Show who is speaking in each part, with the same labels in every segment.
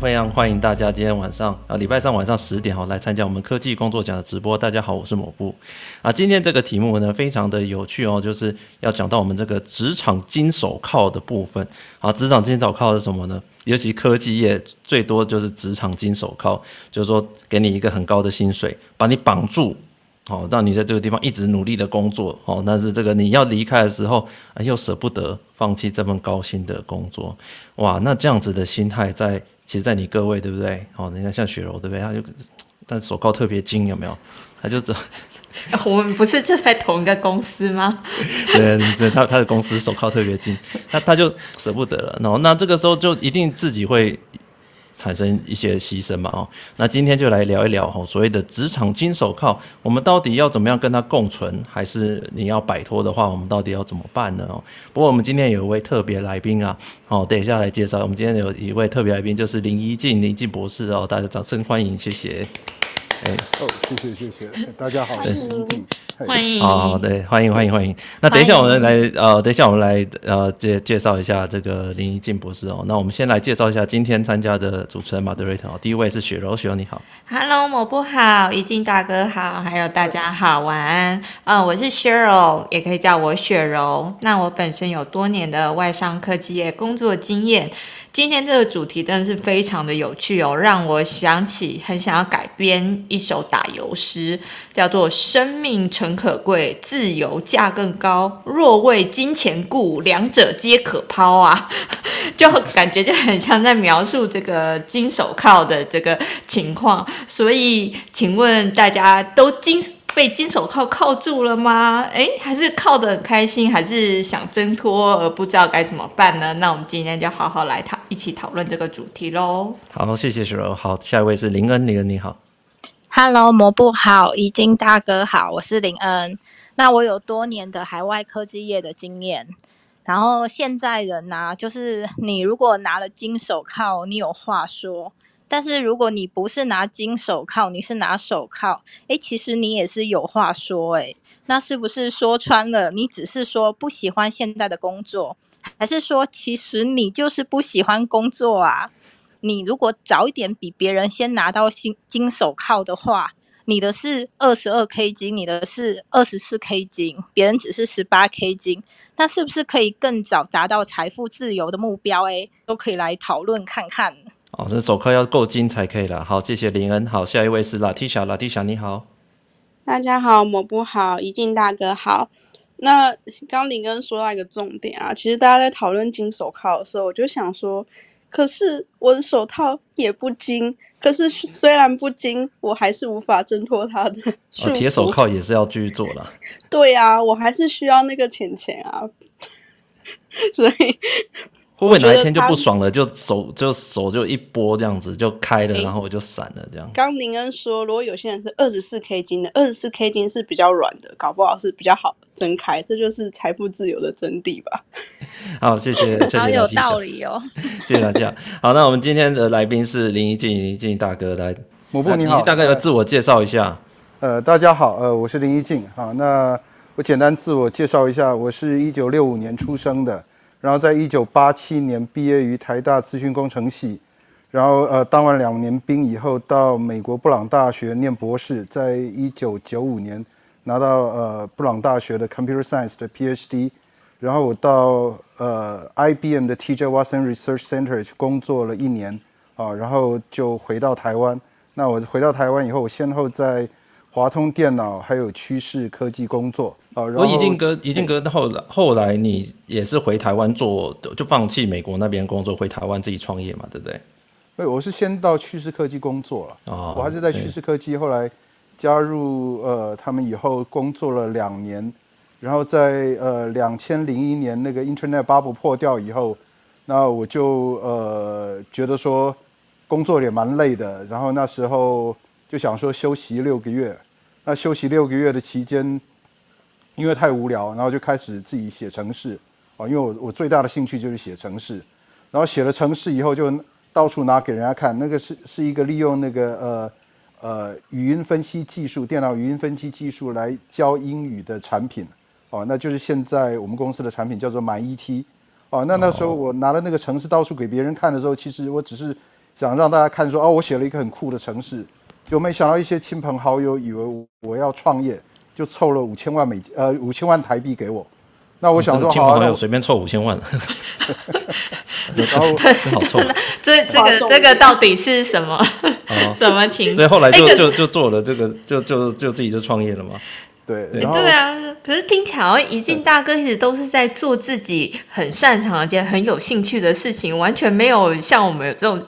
Speaker 1: 非常欢迎大家今天晚上啊，礼拜三晚上十点哈来参加我们科技工作奖的直播。大家好，我是某部啊。今天这个题目呢，非常的有趣哦，就是要讲到我们这个职场金手铐的部分。好，职场金手铐是什么呢？尤其科技业最多就是职场金手铐，就是说给你一个很高的薪水，把你绑住。哦，让你在这个地方一直努力的工作，哦，但是这个你要离开的时候，又舍不得放弃这份高薪的工作，哇，那这样子的心态在，其实，在你各位对不对？哦，你看像雪柔对不对？他就，但手铐特别精，有没有？他就走，
Speaker 2: 我们不是就在同一个公司吗？
Speaker 1: 对，对他他的公司手铐特别精，那他就舍不得了，然后那这个时候就一定自己会。产生一些牺牲嘛，哦，那今天就来聊一聊哈，所谓的职场金手铐，我们到底要怎么样跟它共存？还是你要摆脱的话，我们到底要怎么办呢？哦，不过我们今天有一位特别来宾啊，好，等一下来介绍。我们今天有一位特别来宾，就是林一静林静博士哦，大家掌声欢迎，谢谢。
Speaker 3: 哎，哦，谢谢谢谢，大家好，
Speaker 2: 欢迎欢迎，
Speaker 1: 好好对，欢迎欢迎欢迎。那等一下我们来呃，等一下我们来呃介介绍一下这个林怡静博士哦。那我们先来介绍一下今天参加的主持人 moderator 哦。第一位是雪柔，雪柔你好
Speaker 2: ，Hello，某不好，怡静大哥好，还有大家好，晚安。呃，我是雪柔，也可以叫我雪柔。那我本身有多年的外商科技业工作经验。今天这个主题真的是非常的有趣哦，让我想起很想要改编一首打油诗，叫做“生命诚可贵，自由价更高。若为金钱故，两者皆可抛”啊，就感觉就很像在描述这个金手铐的这个情况。所以，请问大家都金？被金手铐铐住了吗？哎，还是铐得很开心，还是想挣脱而不知道该怎么办呢？那我们今天就好好来讨，一起讨论这个主题喽。
Speaker 1: 好，谢谢雪柔。好，下一位是林恩，林恩你好。
Speaker 4: Hello，魔布好，宜敬大哥好，我是林恩。那我有多年的海外科技业的经验，然后现在人呢、啊，就是你如果拿了金手铐，你有话说。但是如果你不是拿金手铐，你是拿手铐，哎，其实你也是有话说，哎，那是不是说穿了，你只是说不喜欢现在的工作，还是说其实你就是不喜欢工作啊？你如果早一点比别人先拿到金金手铐的话，你的是二十二 K 金，你的是二十四 K 金，别人只是十八 K 金，那是不是可以更早达到财富自由的目标？哎，都可以来讨论看看。
Speaker 1: 哦，这手铐要够金才可以了。好，谢谢林恩。好，下一位是拉蒂莎，拉蒂莎你好。
Speaker 5: 大家好，抹布好，一静大哥好。那刚林恩说到一个重点啊，其实大家在讨论金手铐的时候，我就想说，可是我的手套也不金，可是虽然不金，我还是无法挣脱它的束缚。
Speaker 1: 铁手铐也是要继续做的。
Speaker 5: 对啊，我还是需要那个钱钱啊，所以。
Speaker 1: 会不会哪一天就不爽了，就手就手就一拨这样子就开了，欸、然后我就闪了这样。
Speaker 5: 刚林恩说，如果有些人是二十四 K 金的，二十四 K 金是比较软的，搞不好是比较好挣开，这就是财富自由的真谛吧。
Speaker 1: 好，谢谢，谢谢
Speaker 4: 好有道理哦。
Speaker 1: 谢谢大家。好，那我们今天的来宾是林一静，林一静大哥来。
Speaker 3: 某部你好，
Speaker 1: 大概要自我介绍一下。
Speaker 3: 呃，大家好，呃，我是林一静。好，那我简单自我介绍一下，我是一九六五年出生的。然后在一九八七年毕业于台大资讯工程系，然后呃当完两年兵以后到美国布朗大学念博士，在一九九五年拿到呃布朗大学的 Computer Science 的 PhD，然后我到呃 IBM 的 TJ Watson Research Center 去工作了一年啊，然后就回到台湾。那我回到台湾以后，我先后在华通电脑还有趋势科技工作。
Speaker 1: 我宜敬哥，宜敬哥后来后来你也是回台湾做，就放弃美国那边工作，回台湾自己创业嘛，对不对？
Speaker 3: 对，我是先到趋势科技工作了，哦，我还是在趋势科技，后来加入呃他们以后工作了两年，然后在呃两千零一年那个 Internet Bubble 破掉以后，那我就呃觉得说工作也蛮累的，然后那时候就想说休息六个月，那休息六个月的期间。因为太无聊，然后就开始自己写程式，啊，因为我我最大的兴趣就是写程式，然后写了程式以后就到处拿给人家看，那个是是一个利用那个呃呃语音分析技术，电脑语音分析技术来教英语的产品，哦，那就是现在我们公司的产品叫做 MyET，哦，那那时候我拿了那个程式到处给别人看的时候，其实我只是想让大家看说哦，我写了一个很酷的程式，就没想到一些亲朋好友以为我要创业，就凑了五千万美呃五千万台币给我。那我想说，
Speaker 1: 亲朋好友随便凑五千万，
Speaker 3: 然后
Speaker 1: 真好凑。
Speaker 2: 这这个这个到底是什么？哦、什么情况？
Speaker 1: 所以后来就就就做了这个，就就就自己就创业了嘛。
Speaker 3: 对，
Speaker 2: 对啊。可是听起来好像宜敬大哥一直都是在做自己很擅长而且很有兴趣的事情，完全没有像我们有这种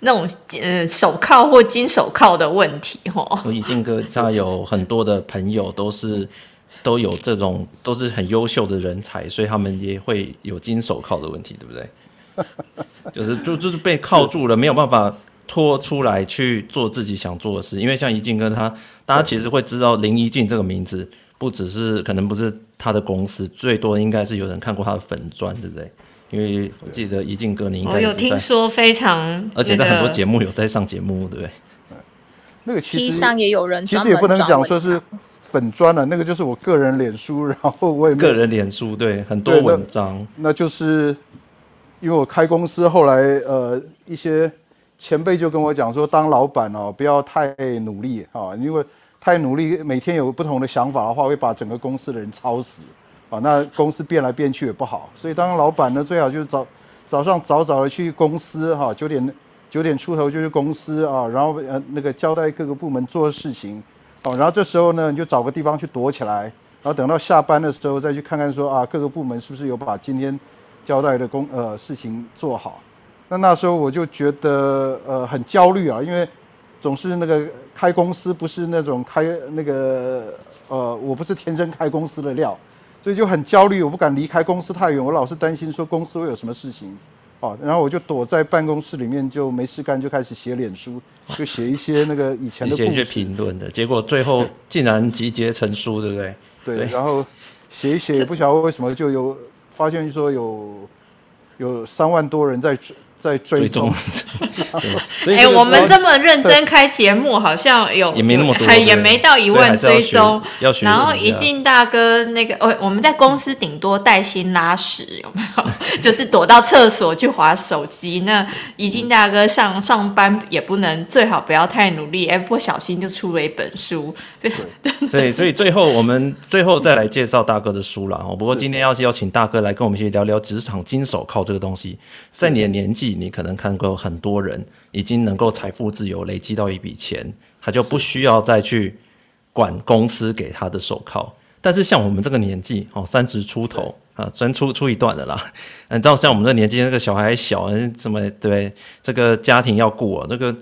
Speaker 2: 那种呃手铐或金手铐的问题哦。
Speaker 1: 宜敬哥他有很多的朋友都是。都有这种都是很优秀的人才，所以他们也会有金手铐的问题，对不对？就是就就是被铐住了，没有办法拖出来去做自己想做的事。因为像宜敬哥他，大家其实会知道林一静这个名字，不只是可能不是他的公司，最多应该是有人看过他的粉砖，对不对？因为我记得宜敬哥，你应该
Speaker 2: 我有听说非常，
Speaker 1: 而且在很多节目有在上节目，对不对？
Speaker 3: 那个其实
Speaker 4: 上也有人，
Speaker 3: 其实也不能讲说是粉砖了，那个就是我个人脸书，然后我也
Speaker 1: 个人脸书，对很多文章
Speaker 3: 那，那就是因为我开公司，后来呃一些前辈就跟我讲说，当老板哦不要太努力啊，因为太努力，每天有不同的想法的话，会把整个公司的人操死啊，那公司变来变去也不好，所以当老板呢，最好就是早早上早早的去公司哈，九点。九点出头就去公司啊，然后呃那个交代各个部门做事情，哦，然后这时候呢你就找个地方去躲起来，然后等到下班的时候再去看看说啊各个部门是不是有把今天交代的工呃事情做好。那那时候我就觉得呃很焦虑啊，因为总是那个开公司不是那种开那个呃我不是天生开公司的料，所以就很焦虑，我不敢离开公司太远，我老是担心说公司会有什么事情。哦，然后我就躲在办公室里面，就没事干，就开始写脸书，就写一些那个以前的故事，
Speaker 1: 写一些评论的，结果最后竟然集结成书，对不对？
Speaker 3: 对，然后写一写，也不晓得为什么就有发现说有有三万多人在。在追踪，
Speaker 2: 哎、欸，我们这么认真开节目，好像有
Speaker 1: 也没那么多，
Speaker 2: 还也没到一万追踪。然后一进大哥那个，哦，我们在公司顶多带薪拉屎，有没有？就是躲到厕所去划手机。那一进大哥上上班也不能，最好不要太努力，哎，不小心就出了一本书。对，
Speaker 1: 对，所以最后我们最后再来介绍大哥的书了。哦，不过今天要是邀请大哥来跟我们一起聊聊职场金手铐这个东西，在你的年纪。你可能看过很多人已经能够财富自由，累积到一笔钱，他就不需要再去管公司给他的手铐。但是像我们这个年纪哦，三十出头啊，虽然出出一段的啦。你知道像我们这年纪，那个小孩还小，什么对这个家庭要顾啊？那个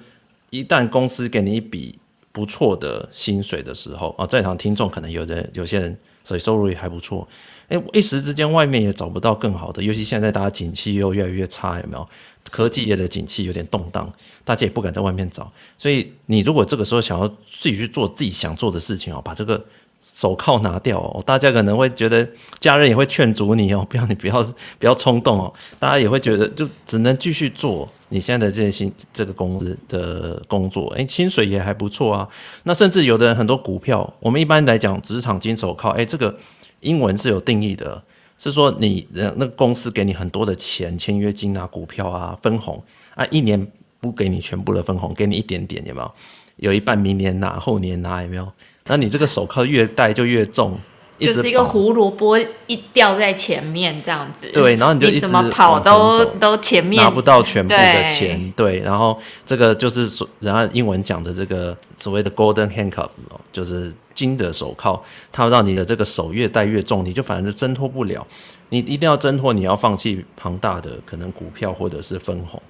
Speaker 1: 一旦公司给你一笔不错的薪水的时候啊，在场听众可能有的有些人所以收入也还不错。哎，一时之间外面也找不到更好的，尤其现在大家景气又越来越差，有没有？科技业的景气有点动荡，大家也不敢在外面找。所以你如果这个时候想要自己去做自己想做的事情哦，把这个手铐拿掉哦，大家可能会觉得家人也会劝阻你哦，不要你不要不要冲动哦，大家也会觉得就只能继续做你现在的这些薪这个公司的工作，哎，薪水也还不错啊。那甚至有的人很多股票，我们一般来讲职场金手铐，哎，这个。英文是有定义的，是说你那个公司给你很多的钱，签约金啊、股票啊、分红啊，一年不给你全部的分红，给你一点点，有没有？有一半明年拿，后年拿，有没有？那你这个手铐越戴就越重。
Speaker 2: 就是一个胡萝卜一掉在前面这样子，
Speaker 1: 对，然后你就一直
Speaker 2: 怎么跑都都前面
Speaker 1: 拿不到全部的钱，对，对，然后这个就是所人家英文讲的这个所谓的 golden handcuff，就是金的手铐，它让你的这个手越戴越重，你就反正是挣脱不了，你一定要挣脱，你要放弃庞大的可能股票或者是分红，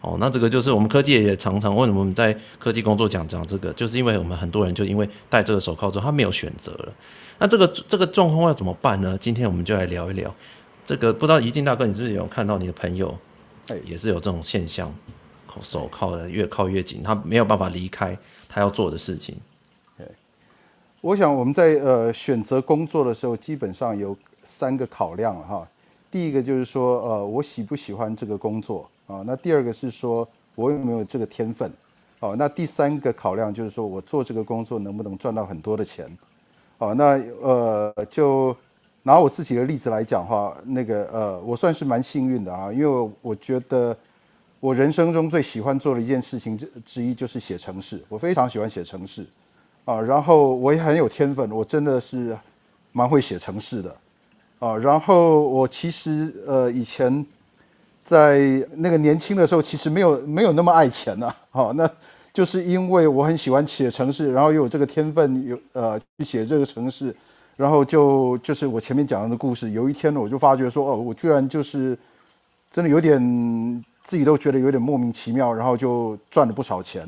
Speaker 1: 哦，那这个就是我们科技也常常为什么我们在科技工作讲讲这个，就是因为我们很多人就因为戴这个手铐之后，他没有选择了。那这个这个状况要怎么办呢？今天我们就来聊一聊这个。不知道宜敬大哥，你是不是有看到你的朋友，也是有这种现象，手铐的越铐越紧，他没有办法离开他要做的事情。
Speaker 3: 我想我们在呃选择工作的时候，基本上有三个考量哈。第一个就是说，呃，我喜不喜欢这个工作啊？那第二个是说我有没有这个天分？哦，那第三个考量就是说我做这个工作能不能赚到很多的钱？哦，那呃，就拿我自己的例子来讲的话，那个呃，我算是蛮幸运的啊，因为我觉得我人生中最喜欢做的一件事情之之一就是写程式，我非常喜欢写程式，啊，然后我也很有天分，我真的是蛮会写程式的，啊，然后我其实呃以前在那个年轻的时候，其实没有没有那么爱钱呐，好，那就是因为我很喜欢写城市，然后又有这个天分，有呃去写这个城市。然后就就是我前面讲的故事，有一天呢，我就发觉说，哦，我居然就是真的有点自己都觉得有点莫名其妙，然后就赚了不少钱。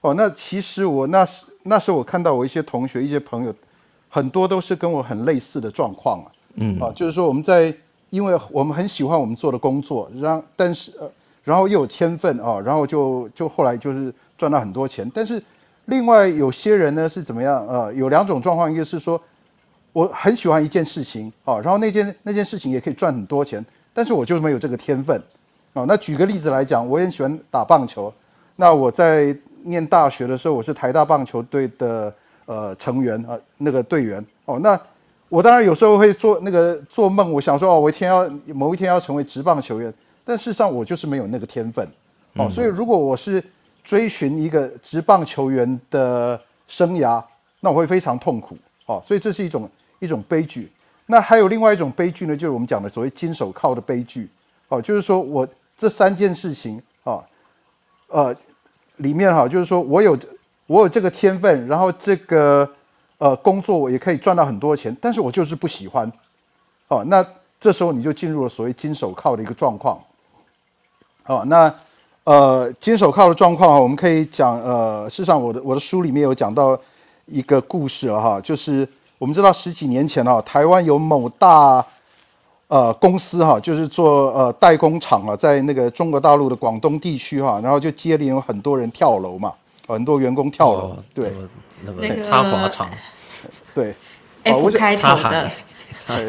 Speaker 3: 哦，那其实我那时那时候我看到我一些同学、一些朋友，很多都是跟我很类似的状况啊。嗯，啊，就是说我们在，因为我们很喜欢我们做的工作，然但是呃，然后又有天分啊，然后就就后来就是赚到很多钱。但是另外有些人呢是怎么样？呃，有两种状况，一个是说。我很喜欢一件事情啊，然后那件那件事情也可以赚很多钱，但是我就是没有这个天分啊。那举个例子来讲，我也很喜欢打棒球。那我在念大学的时候，我是台大棒球队的呃成员啊，那个队员哦。那我当然有时候会做那个做梦，我想说哦，我一天要某一天要成为职棒球员，但事实上我就是没有那个天分哦。所以如果我是追寻一个职棒球员的生涯，那我会非常痛苦哦。所以这是一种。一种悲剧，那还有另外一种悲剧呢，就是我们讲的所谓金手铐的悲剧，哦，就是说我这三件事情啊，呃，里面哈，就是说我有我有这个天分，然后这个呃工作我也可以赚到很多钱，但是我就是不喜欢，哦，那这时候你就进入了所谓金手铐的一个状况，哦，那呃金手铐的状况我们可以讲，呃，事实上我的我的书里面有讲到一个故事了哈，就是。我们知道十几年前啊，台湾有某大呃公司哈，就是做呃代工厂啊，在那个中国大陆的广东地区哈，然后就接连有很多人跳楼嘛，很多员工跳楼，哦、对，
Speaker 1: 那个插滑厂，
Speaker 3: 对
Speaker 2: ，F 开头的，
Speaker 3: 对，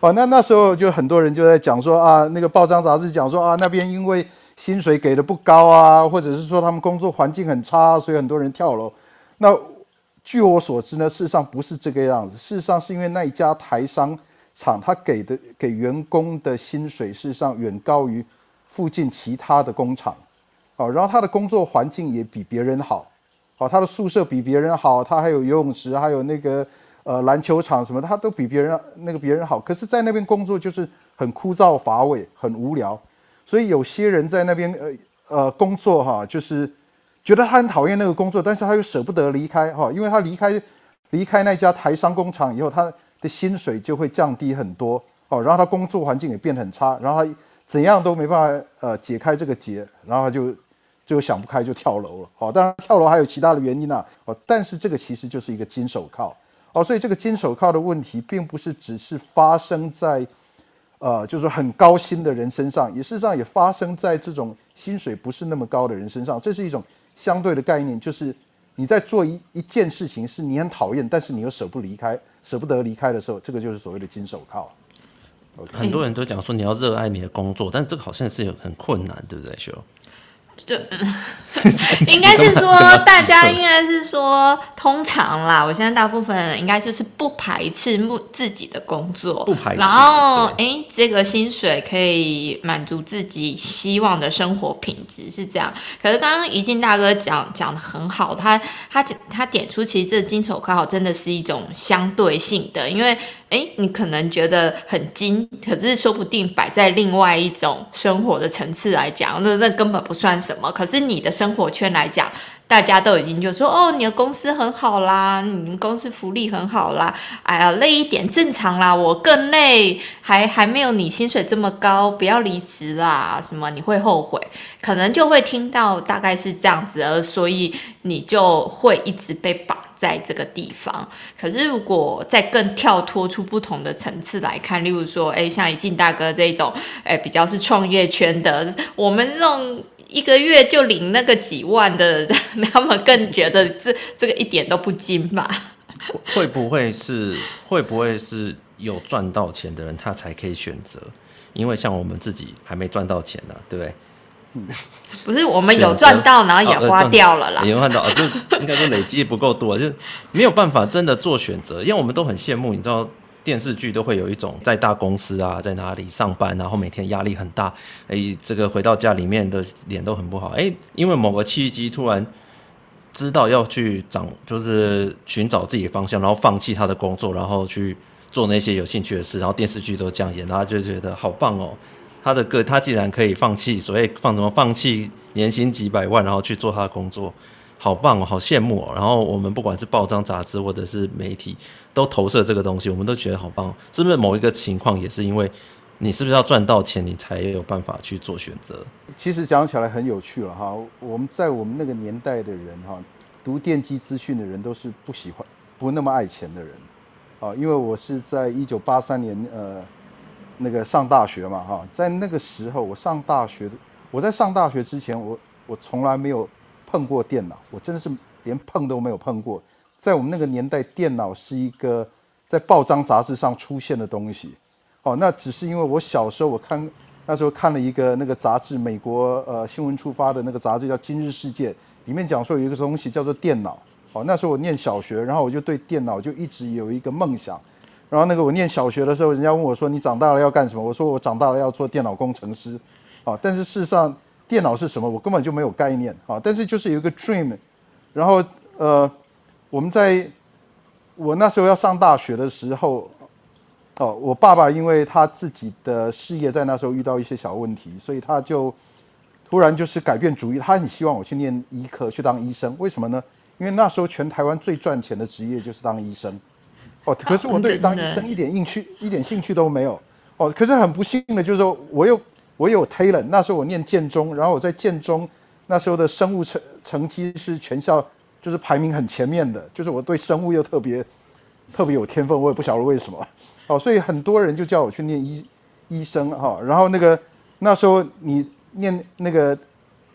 Speaker 3: 哦，那那时候就很多人就在讲说啊，那个报章杂志讲说啊，那边因为薪水给的不高啊，或者是说他们工作环境很差，所以很多人跳楼，那。据我所知呢，事实上不是这个样子。事实上是因为那一家台商厂，他给的给员工的薪水，事实上远高于附近其他的工厂。哦，然后他的工作环境也比别人好。哦，他的宿舍比别人好，他还有游泳池，还有那个呃篮球场什么，他都比别人那个别人好。可是，在那边工作就是很枯燥乏味，很无聊。所以有些人在那边呃呃工作哈，就是。觉得他很讨厌那个工作，但是他又舍不得离开哈，因为他离开离开那家台商工厂以后，他的薪水就会降低很多哦，然后他工作环境也变得很差，然后他怎样都没办法呃解开这个结，然后他就就想不开就跳楼了。好，当然跳楼还有其他的原因呢，哦，但是这个其实就是一个金手铐哦，所以这个金手铐的问题并不是只是发生在呃就是说很高薪的人身上，也事实上也发生在这种薪水不是那么高的人身上，这是一种。相对的概念就是，你在做一一件事情，是你很讨厌，但是你又舍不离开、舍不得离开的时候，这个就是所谓的金手
Speaker 1: 铐。很多人都讲说你要热爱你的工作，但这个好像是有很困难，对不对，修？
Speaker 2: 就嗯 应该是说，大家应该是说，通常啦，我现在大部分人应该就是不排斥目自己的工作，
Speaker 1: 不排斥。
Speaker 2: 然后，哎，这个薪水可以满足自己希望的生活品质是这样。可是刚刚怡静大哥讲讲的很好，他他他点出，其实这金手铐真的是一种相对性的，因为。哎，你可能觉得很精，可是说不定摆在另外一种生活的层次来讲，那那根本不算什么。可是你的生活圈来讲，大家都已经就说哦，你的公司很好啦，你们公司福利很好啦，哎呀，累一点正常啦，我更累，还还没有你薪水这么高，不要离职啦，什么你会后悔，可能就会听到大概是这样子，而所以你就会一直被绑。在这个地方，可是如果再更跳脱出不同的层次来看，例如说，哎，像宜敬大哥这种，哎，比较是创业圈的，我们这种一个月就领那个几万的，他们更觉得这这个一点都不精吧？
Speaker 1: 会不会是会不会是有赚到钱的人他才可以选择？因为像我们自己还没赚到钱呢，对不对？
Speaker 2: 不是我们有赚到，然后也花掉了啦。
Speaker 1: 也赚到，就应该说累积不够多，就没有办法真的做选择。因为我们都很羡慕，你知道，电视剧都会有一种在大公司啊，在哪里上班，然后每天压力很大，哎，这个回到家里面的脸都很不好，哎，因为某个契机突然知道要去找，就是寻找自己的方向，然后放弃他的工作，然后去做那些有兴趣的事，然后电视剧都这样演，然后就觉得好棒哦。他的个他既然可以放弃，所谓放什么放弃年薪几百万，然后去做他的工作。好棒哦，好羡慕哦！然后我们不管是报章杂志或者是媒体，都投射这个东西，我们都觉得好棒。是不是某一个情况也是因为你是不是要赚到钱，你才有办法去做选择？
Speaker 3: 其实讲起来很有趣了哈。我们在我们那个年代的人哈，读电机资讯的人都是不喜欢、不那么爱钱的人啊。因为我是在一九八三年呃那个上大学嘛哈，在那个时候我上大学，我在上大学之前，我我从来没有。碰过电脑，我真的是连碰都没有碰过。在我们那个年代，电脑是一个在报章杂志上出现的东西。哦，那只是因为我小时候我看那时候看了一个那个杂志，美国呃新闻出发的那个杂志叫《今日世界》，里面讲说有一个东西叫做电脑。哦，那时候我念小学，然后我就对电脑就一直有一个梦想。然后那个我念小学的时候，人家问我说：“你长大了要干什么？”我说：“我长大了要做电脑工程师。”哦，但是事实上。电脑是什么？我根本就没有概念啊！但是就是有一个 dream，然后呃，我们在我那时候要上大学的时候，哦，我爸爸因为他自己的事业在那时候遇到一些小问题，所以他就突然就是改变主意，他很希望我去念医科，去当医生。为什么呢？因为那时候全台湾最赚钱的职业就是当医生。哦，可是我对 当医生一点兴趣一点兴趣都没有。哦，可是很不幸的就是说我有。我有 talent，那时候我念建中，然后我在建中那时候的生物成成绩是全校就是排名很前面的，就是我对生物又特别特别有天分，我也不晓得为什么，哦，所以很多人就叫我去念医医生哈，然后那个那时候你念那个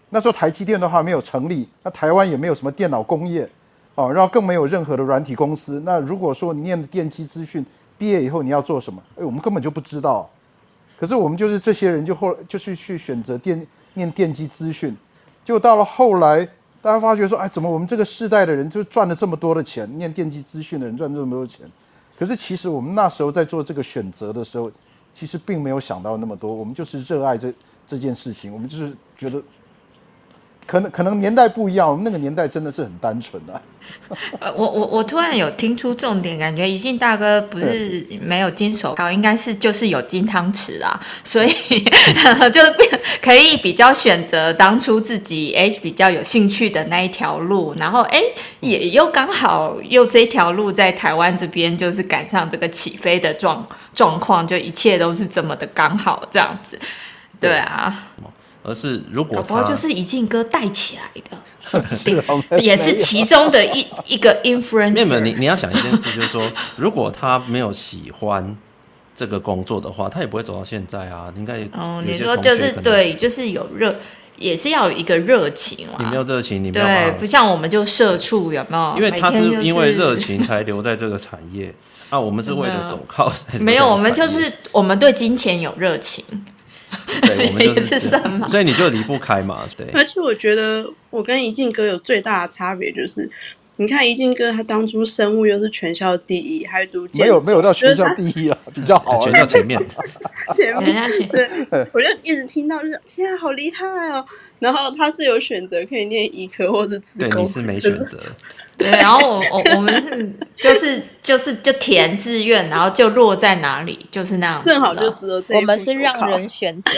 Speaker 3: 那时候台积电的话没有成立，那台湾也没有什么电脑工业，哦，然后更没有任何的软体公司，那如果说你念电机资讯毕业以后你要做什么？哎，我们根本就不知道。可是我们就是这些人，就后就是去选择电念电机资讯，就到了后来，大家发觉说，哎，怎么我们这个世代的人就赚了这么多的钱？念电机资讯的人赚这么多钱，可是其实我们那时候在做这个选择的时候，其实并没有想到那么多，我们就是热爱这这件事情，我们就是觉得。可能可能年代不一样，我们那个年代真的是很单纯的、啊。
Speaker 2: 呃，我我我突然有听出重点，感觉宜信大哥不是没有金手铐，应该是就是有金汤匙啦，所以 就是变可以比较选择当初自己哎比较有兴趣的那一条路，然后哎也又刚好又这条路在台湾这边就是赶上这个起飞的状状况，就一切都是这么的刚好这样子，对啊。
Speaker 1: 而是如果
Speaker 2: 他就是以敬哥带起来的，是也是其中的一 一个 influence。
Speaker 1: 没有，你你要想一件事，就是说，如果他没有喜欢这个工作的话，他也不会走到现在啊。应该
Speaker 2: 哦，你说就是对，就是有热，也是要有一个热情啊。
Speaker 1: 你没有热情，你没有
Speaker 2: 对，不像我们就社畜，有没有？
Speaker 1: 因为他是因为热情才留在这个产业啊，我们是为了手铐。
Speaker 2: 没有，我们就是我们对金钱有热情。
Speaker 1: 对，我们就是什么？所以你就离不开嘛，对。
Speaker 5: 而且我觉得我跟一静哥有最大的差别就是，你看一静哥他当初生物又是全校第一，还读
Speaker 3: 没有没有到全校第一啊，比较好，
Speaker 1: 全校前面。
Speaker 5: 前面对，我就一直听到就是天啊，好厉害哦。然后他是有选择可以念医科或者资工，
Speaker 1: 对，你是没选择。
Speaker 2: 对，然后我我我们是就是就是就填志愿，然后就落在哪里就是那样，
Speaker 5: 正好就只有这。
Speaker 4: 我们是让人选择，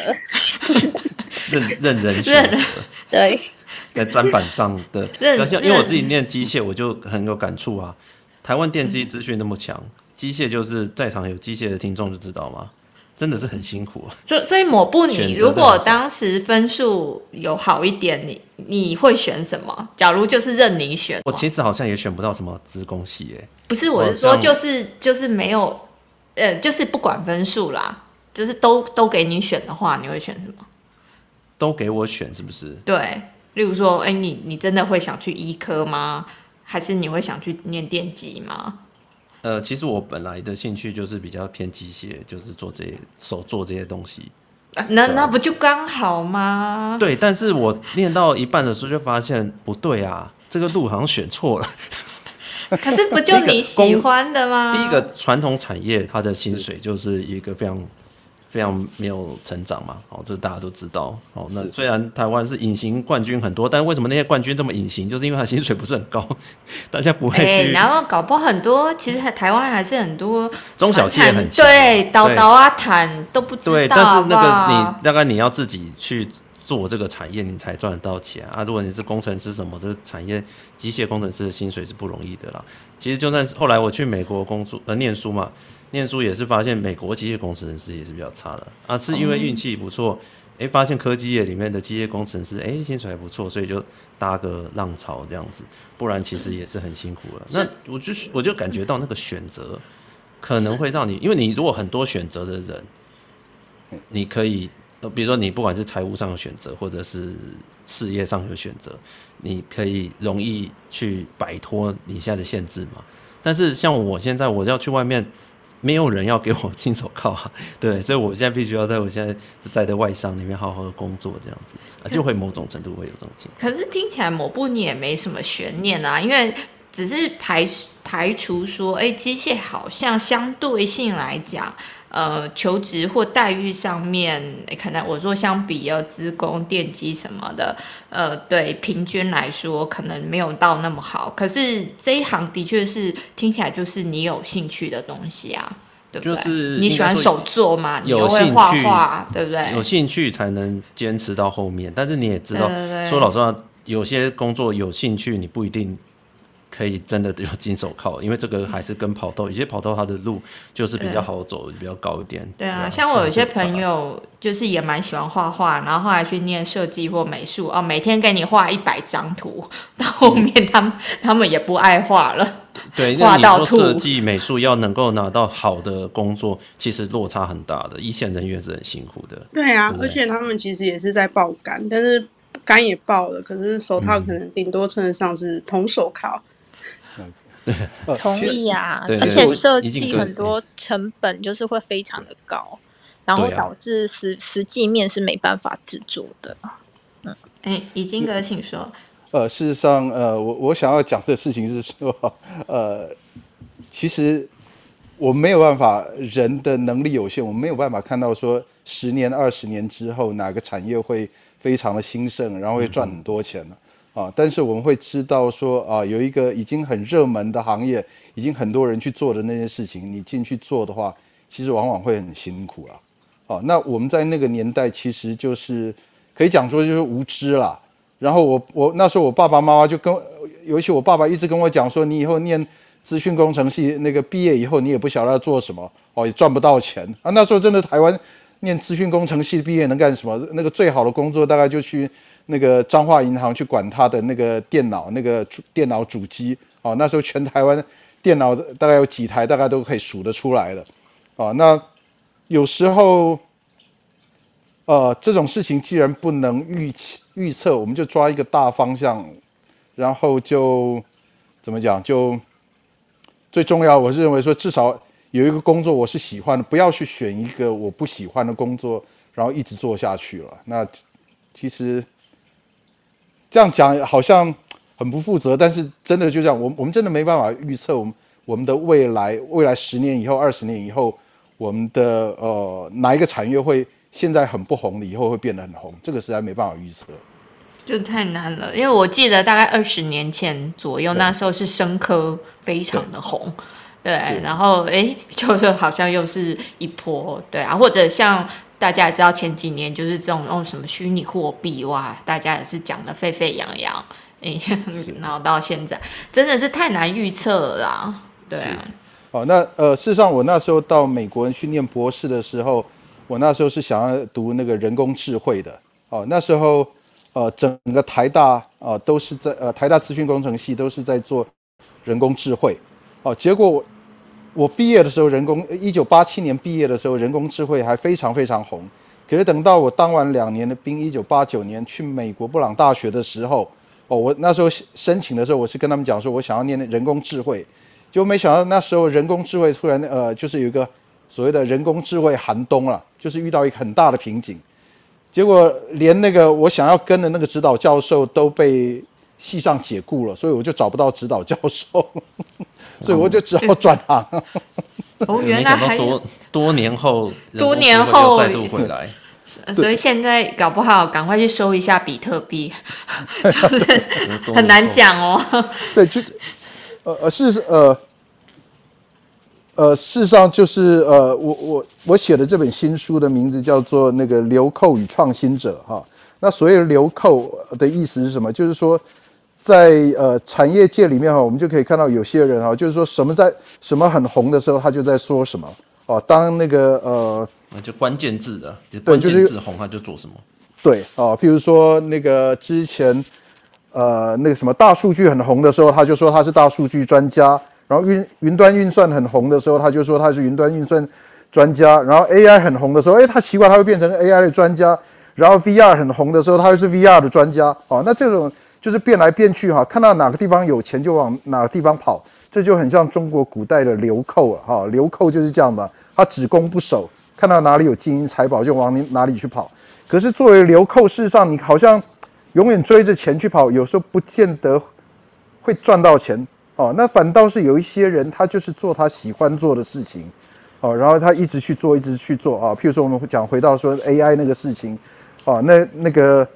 Speaker 1: 任任人选择，
Speaker 4: 对，
Speaker 1: 在砧板上的。像因为我自己念机械，我就很有感触啊。台湾电机资讯那么强，机械就是在场有机械的听众就知道吗？真的是很辛苦啊。
Speaker 2: 所以所以抹布，你如果当时分数有好一点，你。你会选什么？假如就是任你选，
Speaker 1: 我其实好像也选不到什么资工系诶。
Speaker 2: 不是，我是说，就是就是没有，呃，就是不管分数啦，就是都都给你选的话，你会选什么？
Speaker 1: 都给我选是不是？
Speaker 2: 对，例如说，哎，你你真的会想去医科吗？还是你会想去念电机吗？
Speaker 1: 呃，其实我本来的兴趣就是比较偏机械，就是做这些手做这些东西。
Speaker 2: 那那不就刚好吗？
Speaker 1: 对，但是我念到一半的时候就发现不对啊，这个路好像选错了。
Speaker 2: 可是不就 你喜欢的吗？
Speaker 1: 第一个传统产业，它的薪水就是一个非常。非常没有成长嘛，哦，这大家都知道。哦，那虽然台湾是隐形冠军很多，但为什么那些冠军这么隐形？就是因为他薪水不是很高，大家不会去。欸、
Speaker 2: 然后搞不好很多，其实台湾还是很多
Speaker 1: 中小企业很强。
Speaker 2: 对，倒倒啊，谈都不知道。
Speaker 1: 对，但是那个你大概你要自己去做这个产业，你才赚得到钱啊。如果你是工程师什么，这个产业机械工程师的薪水是不容易的啦。其实就算后来我去美国工作呃念书嘛。念书也是发现美国机械工程师也是比较差的啊，是因为运气不错，哎、欸，发现科技业里面的机械工程师，哎、欸，薪水还不错，所以就搭个浪潮这样子，不然其实也是很辛苦了。那我就我就感觉到那个选择可能会让你，因为你如果很多选择的人，你可以，比如说你不管是财务上的选择，或者是事业上的选择，你可以容易去摆脱你现在的限制嘛。但是像我现在，我要去外面。没有人要给我金手铐啊，对，所以我现在必须要在我现在在的外商里面好好的工作，这样子啊，就会某种程度会有这种情况。
Speaker 2: 可是听起来某部你也没什么悬念啊，因为只是排排除说，哎，机械好像相对性来讲。呃，求职或待遇上面，可能我说相比要资工、电机什么的，呃，对，平均来说可能没有到那么好。可是这一行的确是听起来就是你有兴趣的东西啊，对不对？就是你喜欢手作嘛，你又会画画，对不对？
Speaker 1: 有兴趣才能坚持到后面。但是你也知道，说老实话，有些工作有兴趣，你不一定。可以真的有金手铐，因为这个还是跟跑道，有些跑道它的路就是比较好走，比较高一点。
Speaker 2: 对啊，像我有些朋友就是也蛮喜欢画画，然后后来去念设计或美术哦，每天给你画一百张图，到后面他们、嗯、他们也不爱画了。
Speaker 1: 对，画到吐。设计美术要能够拿到好的工作，其实落差很大的，一线人员是很辛苦的。
Speaker 5: 对啊，对，而且他们其实也是在爆肝，但是肝也爆了，可是手套可能顶多称得上是铜手铐。
Speaker 4: 同意呀、啊，而且设计很多成本就是会非常的高，然后导致实实际面是没办法制作的。
Speaker 2: 嗯，哎、欸，已经哥，请说。
Speaker 3: 呃，事实上，呃，我我想要讲的事情是说，呃，其实我没有办法，人的能力有限，我没有办法看到说十年、二十年之后哪个产业会非常的兴盛，然后会赚很多钱呢？嗯啊，但是我们会知道说啊，有一个已经很热门的行业，已经很多人去做的那件事情，你进去做的话，其实往往会很辛苦了。啊，那我们在那个年代其实就是可以讲说就是无知啦。然后我我那时候我爸爸妈妈就跟，尤其我爸爸一直跟我讲说，你以后念资讯工程系那个毕业以后，你也不晓得要做什么，哦，也赚不到钱啊。那时候真的台湾念资讯工程系毕业能干什么？那个最好的工作大概就去。那个彰化银行去管他的那个电脑，那个主电脑主机哦，那时候全台湾电脑大概有几台，大概都可以数得出来的，哦，那有时候，呃，这种事情既然不能预预测，我们就抓一个大方向，然后就怎么讲？就最重要，我是认为说，至少有一个工作我是喜欢的，不要去选一个我不喜欢的工作，然后一直做下去了。那其实。这样讲好像很不负责，但是真的就这样，我我们真的没办法预测我们我们的未来，未来十年以后、二十年以后，我们的呃哪一个产业会现在很不红的，以后会变得很红，这个实在没办法预测，
Speaker 2: 就太难了。因为我记得大概二十年前左右，那时候是生科非常的红，对，对然后哎，就是好像又是一波，对啊，或者像。大家也知道前几年就是这种用什么虚拟货币哇，大家也是讲的沸沸扬扬，哎，然后到现在真的是太难预测了啦，对啊。
Speaker 3: 哦，那呃，事实上我那时候到美国训练博士的时候，我那时候是想要读那个人工智慧的。哦，那时候呃，整个台大啊、呃、都是在呃台大资讯工程系都是在做人工智慧。哦，结果。我毕业的时候，人工一九八七年毕业的时候，人工智慧还非常非常红。可是等到我当完两年的兵，一九八九年去美国布朗大学的时候，哦，我那时候申请的时候，我是跟他们讲说，我想要念人工智慧，结果没想到那时候人工智慧突然呃，就是有一个所谓的人工智慧寒冬了，就是遇到一个很大的瓶颈。结果连那个我想要跟的那个指导教授都被系上解雇了，所以我就找不到指导教授。所以我就只好转行。
Speaker 2: 哦，原来还
Speaker 1: 多多年后，
Speaker 2: 多年后
Speaker 1: 再度回来，
Speaker 2: 所以现在搞不好赶快去收一下比特币，就是很难讲哦。
Speaker 3: 对，就呃呃是呃呃事实上就是呃我我我写的这本新书的名字叫做那个流寇与创新者哈。那所谓流寇的意思是什么？就是说。在呃产业界里面哈，我们就可以看到有些人哈，就是说什么在什么很红的时候，他就在说什么哦。当那个呃，
Speaker 1: 那就关键字的，关键字红他就做什么。
Speaker 3: 对哦，譬如说那个之前呃那个什么大数据很红的时候，他就说他是大数据专家。然后云云端运算很红的时候，他就说他是云端运算专家。然后 AI 很红的时候，哎，他奇怪他会变成 AI 的专家。然后 VR 很红的时候，他又是 VR 的专家。哦，那这种。就是变来变去哈，看到哪个地方有钱就往哪个地方跑，这就很像中国古代的流寇了哈。流寇就是这样的，他只攻不守，看到哪里有金银财宝就往你哪里去跑。可是作为流寇，事实上你好像永远追着钱去跑，有时候不见得会赚到钱哦。那反倒是有一些人，他就是做他喜欢做的事情哦，然后他一直去做，一直去做啊。譬如说我们讲回到说 AI 那个事情哦，那那个。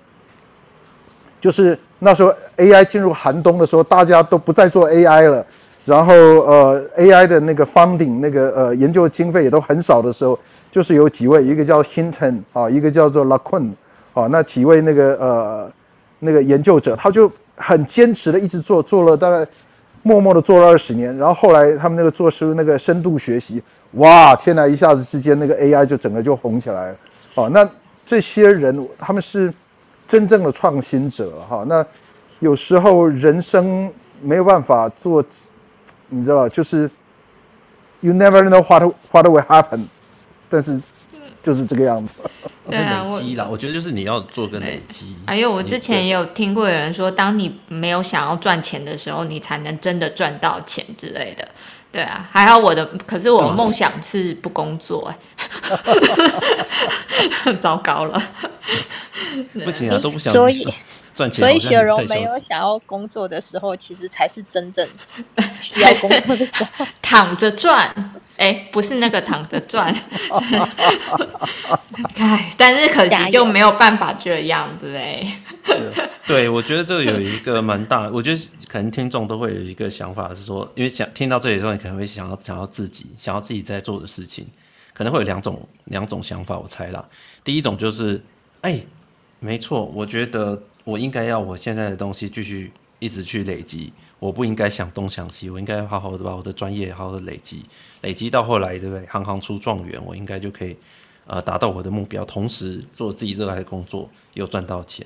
Speaker 3: 就是那时候 AI 进入寒冬的时候，大家都不再做 AI 了，然后呃 AI 的那个 funding 那个呃研究经费也都很少的时候，就是有几位，一个叫 Hinton 啊，一个叫做 LeCun 啊，那几位那个呃那个研究者，他就很坚持的一直做，做了大概默默的做了二十年，然后后来他们那个做出那个深度学习，哇，天哪，一下子之间那个 AI 就整个就红起来了，哦，那这些人他们是。真正的创新者哈，那有时候人生没有办法做，你知道，就是 you never know what what will happen，但是就是这个样子。
Speaker 2: 对啊，
Speaker 1: 累积啦，我觉得就是你要做个累积。
Speaker 2: 还有我之前也有听过有人说，当你没有想要赚钱的时候，你才能真的赚到钱之类的。对啊，还好我的，可是我的梦想是不工作哎，糟糕了。
Speaker 1: 不行啊，都不想。
Speaker 4: 所以
Speaker 1: 赚钱。
Speaker 4: 所以雪蓉没有想要工作的时候，其实才是真正 需要工作的时候。
Speaker 2: 躺着赚，哎，不是那个躺着赚。哎，但是可惜就没有办法这样，对不
Speaker 1: 对？对，我觉得这有一个蛮大，我觉得可能听众都会有一个想法是说，因为想听到这里的时候，你可能会想要想要自己想要自己在做的事情，可能会有两种两种想法，我猜啦。第一种就是，哎。没错，我觉得我应该要我现在的东西继续一直去累积，我不应该想东想西，我应该好好的把我的专业好好的累积，累积到后来，对不对？行行出状元，我应该就可以，呃，达到我的目标，同时做自己热爱的工作，又赚到钱。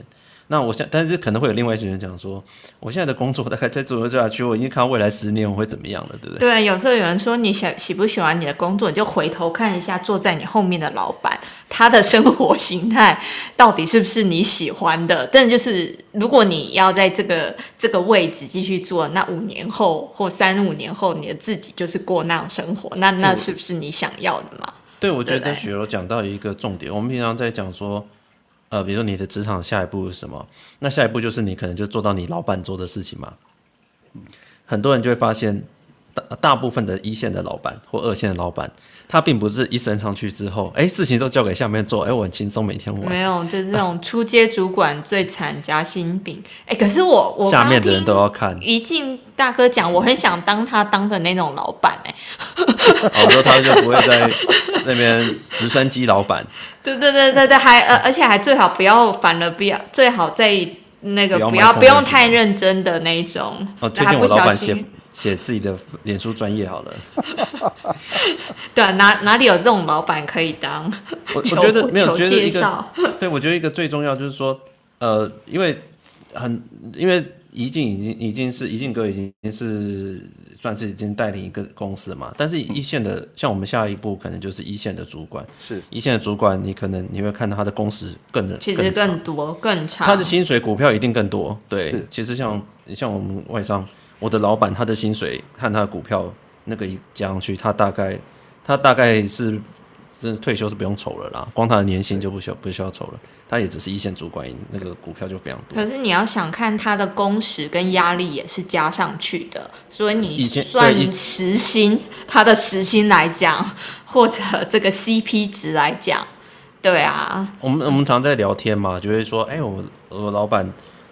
Speaker 1: 那我想，但是可能会有另外一群人讲说，我现在的工作大概再做下去，我已经看到未来十年我会怎么样了，对不对？
Speaker 2: 对，有时候有人说你喜喜不喜欢你的工作，你就回头看一下坐在你后面的老板，他的生活形态到底是不是你喜欢的？但就是如果你要在这个这个位置继续做，那五年后或三五年后，你的自己就是过那样生活，那那是不是你想要的嘛？
Speaker 1: 对，我觉得雪柔讲到一个重点，我们平常在讲说。呃，比如说你的职场下一步是什么？那下一步就是你可能就做到你老板做的事情嘛。很多人就会发现，大大部分的一线的老板或二线的老板，他并不是一升上去之后，哎，事情都交给下面做，哎，我很轻松，每天玩。
Speaker 2: 没有，就是这种初阶主管最惨夹心饼。哎，可是我我
Speaker 1: 下面的人都要看。
Speaker 2: 一进大哥讲，我很想当他当的那种老板哎。
Speaker 1: 好多他就不会在那边直升机老板。
Speaker 2: 对对对对对，还呃，而且还最好不要，反了不要，最好在那个不要不用太认真的那一种。
Speaker 1: 哦，推荐我老板写写自己的脸书专业好了。
Speaker 2: 对啊，哪哪里有这种老板可以当？
Speaker 1: 我我觉得没有，觉得一个对，我觉得一个最重要就是说，呃，因为很因为。宜静已经已经是怡静哥已经是算是已经带领一个公司嘛，但是一线的像我们下一步可能就是一线的主管，
Speaker 3: 是。
Speaker 1: 一线的主管，你可能你会看到他的工时更的
Speaker 2: 其实更多更长，
Speaker 1: 他的薪水股票一定更多。对，其实像像我们外商，我的老板他的薪水和他的股票那个一加上去，他大概他大概是真的退休是不用愁了啦，光他的年薪就不需要不需要愁了，他也只是一线主管，那个股票就非常多。
Speaker 2: 可是你要想看他的工时跟压力也是加上去的，所以你算时薪，他的时薪来讲，或者这个 CP 值来讲，对啊。
Speaker 1: 我们我们常在聊天嘛，就会说，哎、欸，我我老板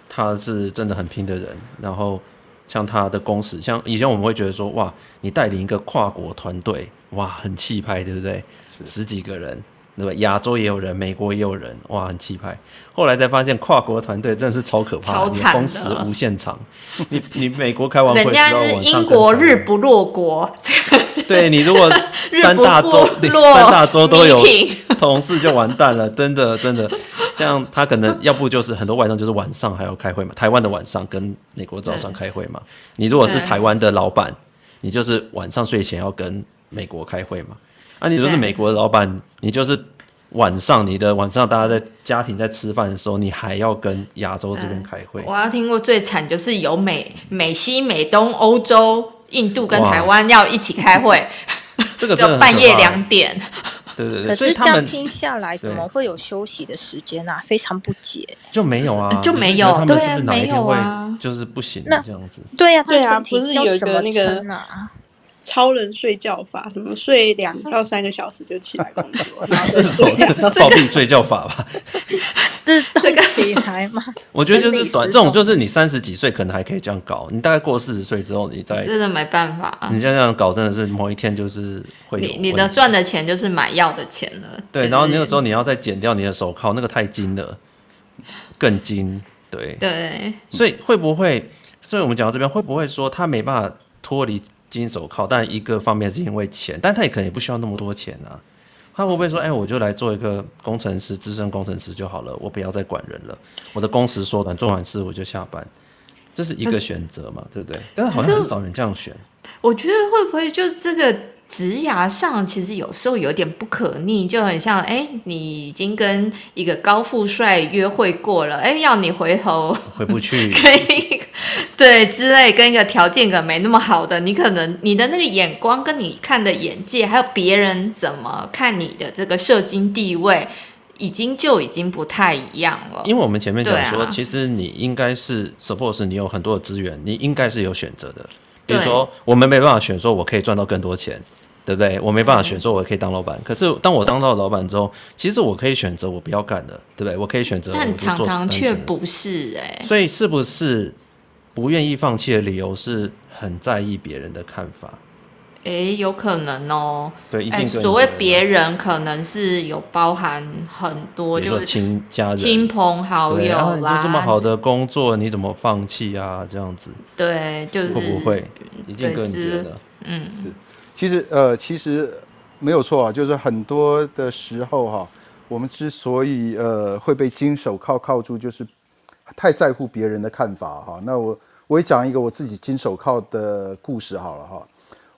Speaker 1: 他是真的很拼的人，然后像他的工时，像以前我们会觉得说，哇，你带领一个跨国团队，哇，很气派，对不对？十几个人，对吧？亚洲也有人，美国也有人，哇，很气派。后来才发现，跨国团队真的是超可怕，
Speaker 2: 超惨的，
Speaker 1: 工时无限长。你你美国开完会，
Speaker 2: 人家是英国日不落国，这个是。
Speaker 1: 对，你如果 三大洲，三大洲都有同事就完蛋了，真的真的。像他可能要不就是很多晚上就是晚上还要开会嘛，台湾的晚上跟美国早上开会嘛。你如果是台湾的老板，你就是晚上睡前要跟美国开会嘛。啊，你都是美国的老板，你就是晚上你的晚上，大家在家庭在吃饭的时候，你还要跟亚洲这边开会。
Speaker 2: 我要听过最惨就是有美美西美东欧洲、印度跟台湾要一起开会，
Speaker 1: 这个
Speaker 2: 就半夜两点。
Speaker 1: 对对对，
Speaker 4: 可是这样听下来，怎么会有休息的时间啊？非常不解。
Speaker 1: 就没有啊，
Speaker 2: 就没有，对啊，没有啊，
Speaker 1: 就是不行这样子。
Speaker 4: 对呀，
Speaker 5: 对啊，不是有一个那个。超人睡觉法，什么睡两到三个小时就起来工作，然后再睡觉。
Speaker 1: 暴毙睡觉法吧，
Speaker 4: 这这个起来吗？
Speaker 1: 我觉得就是短，这种就是你三十几岁可能还可以这样搞，你大概过四十岁之后，你再
Speaker 2: 真的没办法。
Speaker 1: 你像这样搞，真的是某一天就是会
Speaker 2: 你你的赚的钱就是买药的钱了。
Speaker 1: 对，然后那个时候你要再剪掉你的手铐，那个太精了，更精。对
Speaker 2: 对，
Speaker 1: 所以会不会？所以我们讲到这边，会不会说他没办法脱离？金手铐，但一个方面是因为钱，但他也可能也不需要那么多钱啊。他会不会说，哎，我就来做一个工程师，资深工程师就好了，我不要再管人了，我的工时缩短，做完事我就下班，这是一个选择嘛，对不对？但是好像很少人这样选。
Speaker 2: 我觉得会不会就这个？职涯上其实有时候有点不可逆，就很像哎，你已经跟一个高富帅约会过了，哎，要你回头
Speaker 1: 回不去，
Speaker 2: 跟一个 对之类，跟一个条件可没那么好的，你可能你的那个眼光跟你看的眼界，还有别人怎么看你的这个社经地位，已经就已经不太一样了。
Speaker 1: 因为我们前面讲说，啊、其实你应该是 suppose 你有很多的资源，你应该是有选择的。比如说，我们没办法选，说我可以赚到更多钱，对不对？我没办法选，说我可以当老板。可是，当我当到老板之后，其实我可以选择我不要干的，对不对？我可以选择。
Speaker 2: 但常常却不是哎。
Speaker 1: 所以，是不是不愿意放弃的理由是很在意别人的看法？
Speaker 2: 哎，有可能哦。
Speaker 1: 对，哎，
Speaker 2: 所谓别人可能是有包含很多，就是
Speaker 1: 亲家人、
Speaker 2: 亲朋好友啦。
Speaker 1: 啊、这么好的工作，你怎么放弃啊？这样子。
Speaker 2: 对，就是
Speaker 1: 会不会一件个人觉得？
Speaker 2: 嗯，
Speaker 3: 是。其实呃，其实没有错啊，就是很多的时候哈，我们之所以呃会被金手铐铐住，就是太在乎别人的看法哈。那我我也讲一个我自己金手铐的故事好了哈。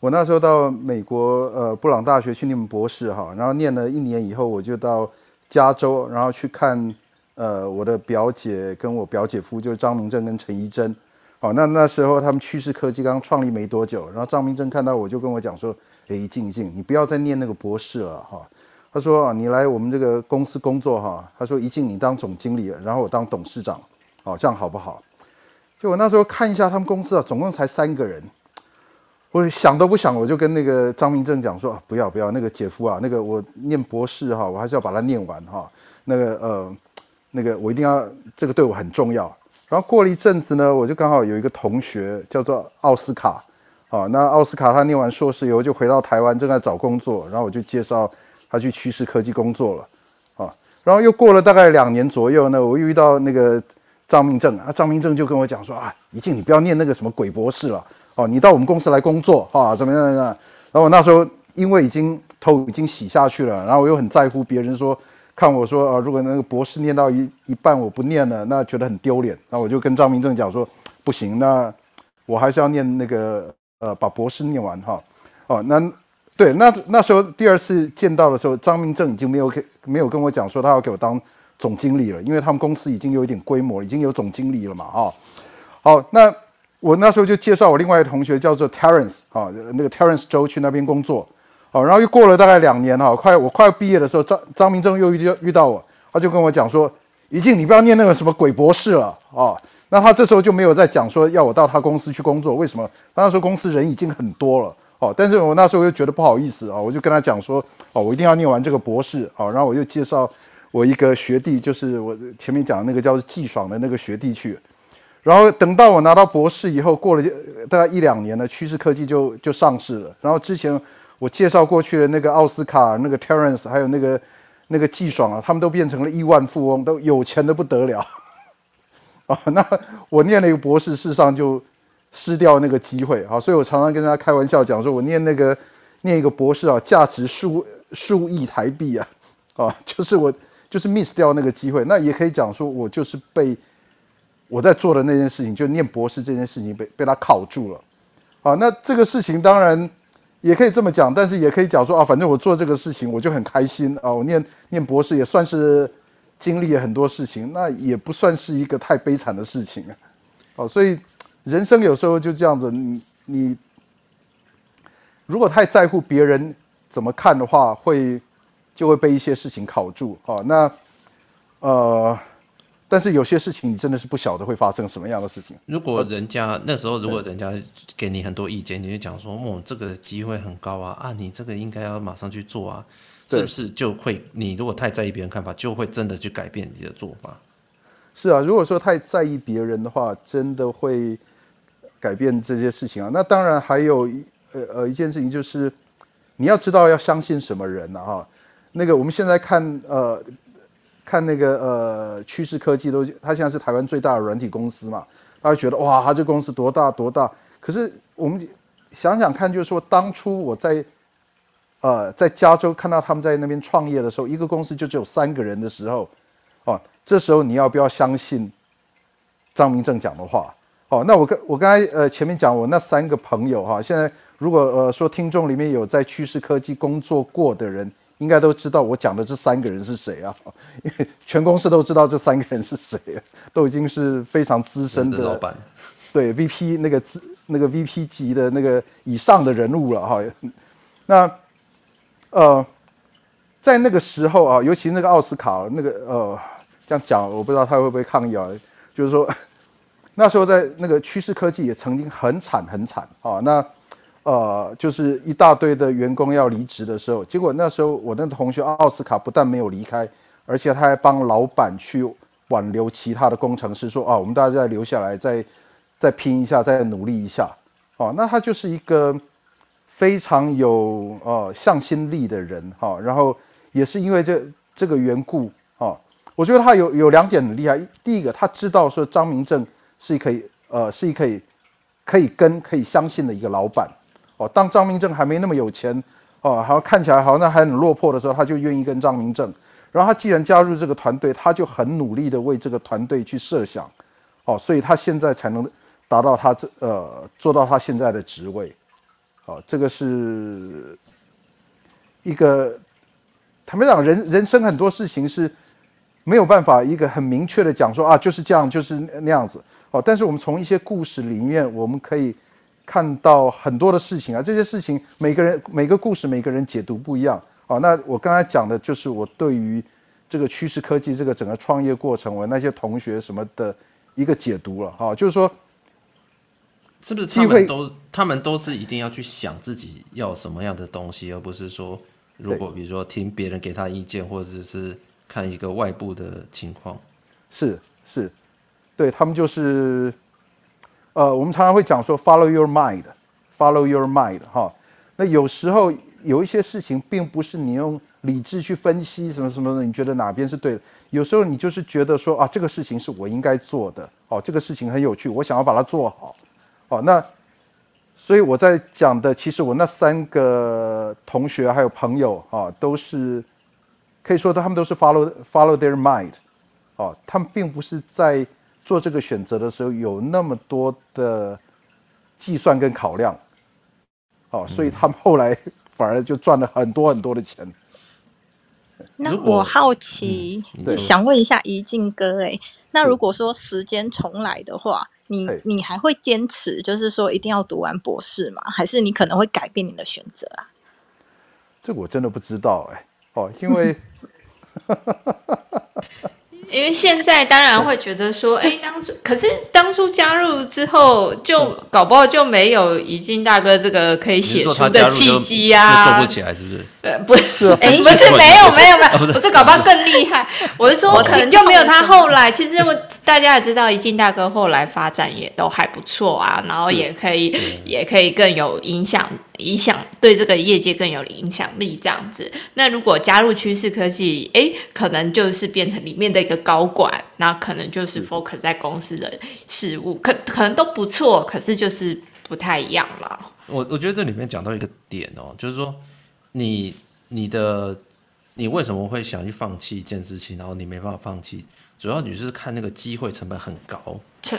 Speaker 3: 我那时候到美国呃布朗大学去念博士哈，然后念了一年以后，我就到加州，然后去看呃我的表姐跟我表姐夫，就是张明正跟陈怡珍。好，那那时候他们趋势科技刚创立没多久，然后张明正看到我就跟我讲说：“哎，一静一静，你不要再念那个博士了哈。”他说：“啊，你来我们这个公司工作哈。”他说：“一静，你当总经理，然后我当董事长，哦，这样好不好？”就我那时候看一下他们公司啊，总共才三个人。我想都不想，我就跟那个张明正讲说啊，不要不要，那个姐夫啊，那个我念博士哈，我还是要把它念完哈。那个呃，那个我一定要，这个对我很重要。然后过了一阵子呢，我就刚好有一个同学叫做奥斯卡，啊，那奥斯卡他念完硕士以后就回到台湾，正在找工作，然后我就介绍他去趋势科技工作了，啊，然后又过了大概两年左右呢，我又遇到那个张明正啊，张明正就跟我讲说啊，一静你不要念那个什么鬼博士了。哦，你到我们公司来工作啊？怎么样？怎么样？然后我那时候因为已经头已经洗下去了，然后我又很在乎别人说看我说啊，如果那个博士念到一一半我不念了，那觉得很丢脸。那我就跟张明正讲说，不行，那我还是要念那个呃，把博士念完哈。哦，那对，那那时候第二次见到的时候，张明正已经没有给没有跟我讲说他要给我当总经理了，因为他们公司已经有一点规模，已经有总经理了嘛。啊，好，那。我那时候就介绍我另外一个同学叫做 Terence 啊，那个 Terence 周去那边工作，好，然后又过了大概两年哈，快我快要毕业的时候，张张明正又遇遇到我，他就跟我讲说：“宜敬，你不要念那个什么鬼博士了啊。”那他这时候就没有再讲说要我到他公司去工作，为什么？他那时候公司人已经很多了哦，但是我那时候又觉得不好意思啊，我就跟他讲说：“哦，我一定要念完这个博士啊。”然后我又介绍我一个学弟，就是我前面讲的那个叫做季爽的那个学弟去。然后等到我拿到博士以后，过了大概一两年呢，趋势科技就就上市了。然后之前。我介绍过去的那个奥斯卡、那个 Terence 还有那个那个季爽啊，他们都变成了亿万富翁，都有钱的不得了啊。那我念了一个博士，事实上就失掉那个机会啊。所以我常常跟大家开玩笑讲说，我念那个念一个博士啊，价值数数亿台币啊，啊，就是我就是 miss 掉那个机会。那也可以讲说，我就是被我在做的那件事情，就念博士这件事情被被他考住了啊。那这个事情当然。也可以这么讲，但是也可以讲说啊，反正我做这个事情我就很开心啊。我念念博士也算是经历了很多事情，那也不算是一个太悲惨的事情啊。哦，所以人生有时候就这样子，你你如果太在乎别人怎么看的话，会就会被一些事情考住啊。那呃。但是有些事情你真的是不晓得会发生什么样的事情。
Speaker 1: 如果人家那时候，如果人家给你很多意见，你就讲说：“哦，这个机会很高啊，啊，你这个应该要马上去做啊，是不是？”就会你如果太在意别人看法，就会真的去改变你的做法。
Speaker 3: 是啊，如果说太在意别人的话，真的会改变这些事情啊。那当然还有一呃呃一件事情就是，你要知道要相信什么人啊哈。那个我们现在看呃。看那个呃，趋势科技都，他现在是台湾最大的软体公司嘛，他会觉得哇，他这公司多大多大。可是我们想想看，就是说当初我在呃在加州看到他们在那边创业的时候，一个公司就只有三个人的时候，哦，这时候你要不要相信张明正讲的话？哦，那我刚我刚才呃前面讲我那三个朋友哈，现在如果呃说听众里面有在趋势科技工作过的人。应该都知道我讲的这三个人是谁啊？因为全公司都知道这三个人是谁，都已经是非常资深的，的老板，对 VP 那个资那个 VP 级的那个以上的人物了哈。那呃，在那个时候啊，尤其那个奥斯卡那个呃，这样讲我不知道他会不会抗议啊？就是说 那时候在那个趋势科技也曾经很惨很惨啊。那呃，就是一大堆的员工要离职的时候，结果那时候我那同学奥斯卡不但没有离开，而且他还帮老板去挽留其他的工程师，说啊，我们大家再留下来，再再拼一下，再努力一下。哦，那他就是一个非常有呃向心力的人哈、哦。然后也是因为这这个缘故啊，我觉得他有有两点很厉害。第一个，他知道说张明正是可以呃是可以可以跟可以相信的一个老板。哦，当张明正还没那么有钱，哦，然后看起来好像还很落魄的时候，他就愿意跟张明正。然后他既然加入这个团队，他就很努力的为这个团队去设想，哦，所以他现在才能达到他这呃做到他现在的职位，哦，这个是一个坦白讲，人人生很多事情是没有办法一个很明确的讲说啊就是这样就是那样子，哦，但是我们从一些故事里面我们可以。看到很多的事情啊，这些事情每个人每个故事每个人解读不一样啊。那我刚才讲的就是我对于这个趋势科技这个整个创业过程，我那些同学什么的一个解读了哈，就是说，
Speaker 1: 是不是他们都他们都是一定要去想自己要什么样的东西，而不是说如果比如说听别人给他意见，或者是看一个外部的情况，
Speaker 3: 是是，对他们就是。呃，我们常常会讲说 “follow your mind”，“follow your mind” 哈。那有时候有一些事情，并不是你用理智去分析什么什么的，你觉得哪边是对的。有时候你就是觉得说啊，这个事情是我应该做的，哦，这个事情很有趣，我想要把它做好。哦，那所以我在讲的，其实我那三个同学还有朋友啊，都是可以说他们都是 follow follow their mind，哦，他们并不是在。做这个选择的时候有那么多的计算跟考量，哦，所以他们后来反而就赚了很多很多的钱。
Speaker 4: 那我好奇，嗯、想问一下怡静哥，哎，那如果说时间重来的话，你你还会坚持，就是说一定要读完博士吗？还是你可能会改变你的选择啊？
Speaker 3: 这我真的不知道哎，哦，因为。
Speaker 2: 因为现在当然会觉得说，哎，当初可是当初加入之后，就搞不好就没有怡静大哥这个可以写书的契机啊，
Speaker 1: 做不起来是不是？
Speaker 2: 呃，不是，哎，不是，没有，没有，没有，我是搞不好更厉害。我是说，可能就没有他后来。其实我大家也知道，怡静大哥后来发展也都还不错啊，然后也可以，也可以更有影响。影响对这个业界更有影响力，这样子。那如果加入趋势科技，哎，可能就是变成里面的一个高管，那可能就是 focus 在公司的事务，可可能都不错，可是就是不太一样了。
Speaker 1: 我我觉得这里面讲到一个点哦，就是说你你的你为什么会想去放弃一件事情，然后你没办法放弃，主要你是看那个机会成本很高。
Speaker 2: 成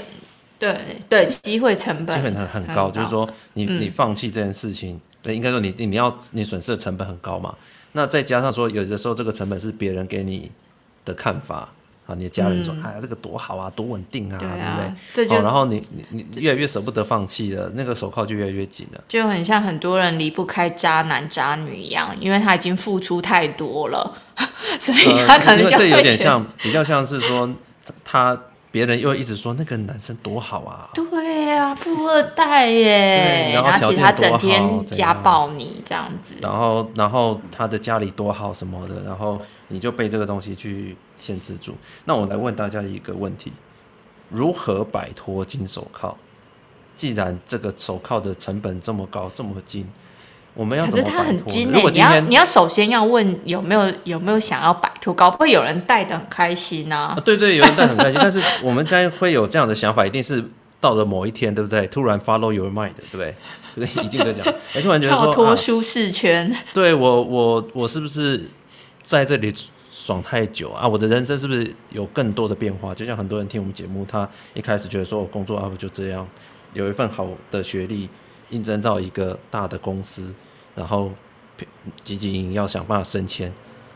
Speaker 2: 对对，机会成本，机会成本
Speaker 1: 很高，很高，就是说你你放弃这件事情，嗯、应该说你你要你损失的成本很高嘛。那再加上说，有的时候这个成本是别人给你的看法啊，你的家人说，嗯、哎呀，这个多好啊，多稳定啊，对，啊对不对？哦，然后你你你越来越舍不得放弃了，那个手铐就越来越紧了，
Speaker 2: 就很像很多人离不开渣男渣女一样，因为他已经付出太多了，所以他可能就会、呃、这有点
Speaker 1: 像，比较像是说他。别人又一直说那个男生多好啊，
Speaker 2: 对呀、啊，富二代耶，然后其实他整天家暴你这样子，
Speaker 1: 然后然后他的家里多好什么的，然后你就被这个东西去限制住。那我来问大家一个问题：如何摆脱金手铐？既然这个手铐的成本这么高，这么金。我们要？可是他很精诶，你要你要首先要问有没有有没有想要摆脱，搞不会有人带的很开心啊，啊？对对，有人带很开心，但是我们在会有这样的想法，一定是到了某一天，对不对？突然 follow your mind，对不对？对，怡静哥讲，哎，突然觉得说
Speaker 2: 跳脱舒适圈，
Speaker 1: 啊、对我我我是不是在这里爽太久啊？我的人生是不是有更多的变化？就像很多人听我们节目，他一开始觉得说我工作啊不就这样，有一份好的学历，应征到一个大的公司。然后积极营要想办法升迁，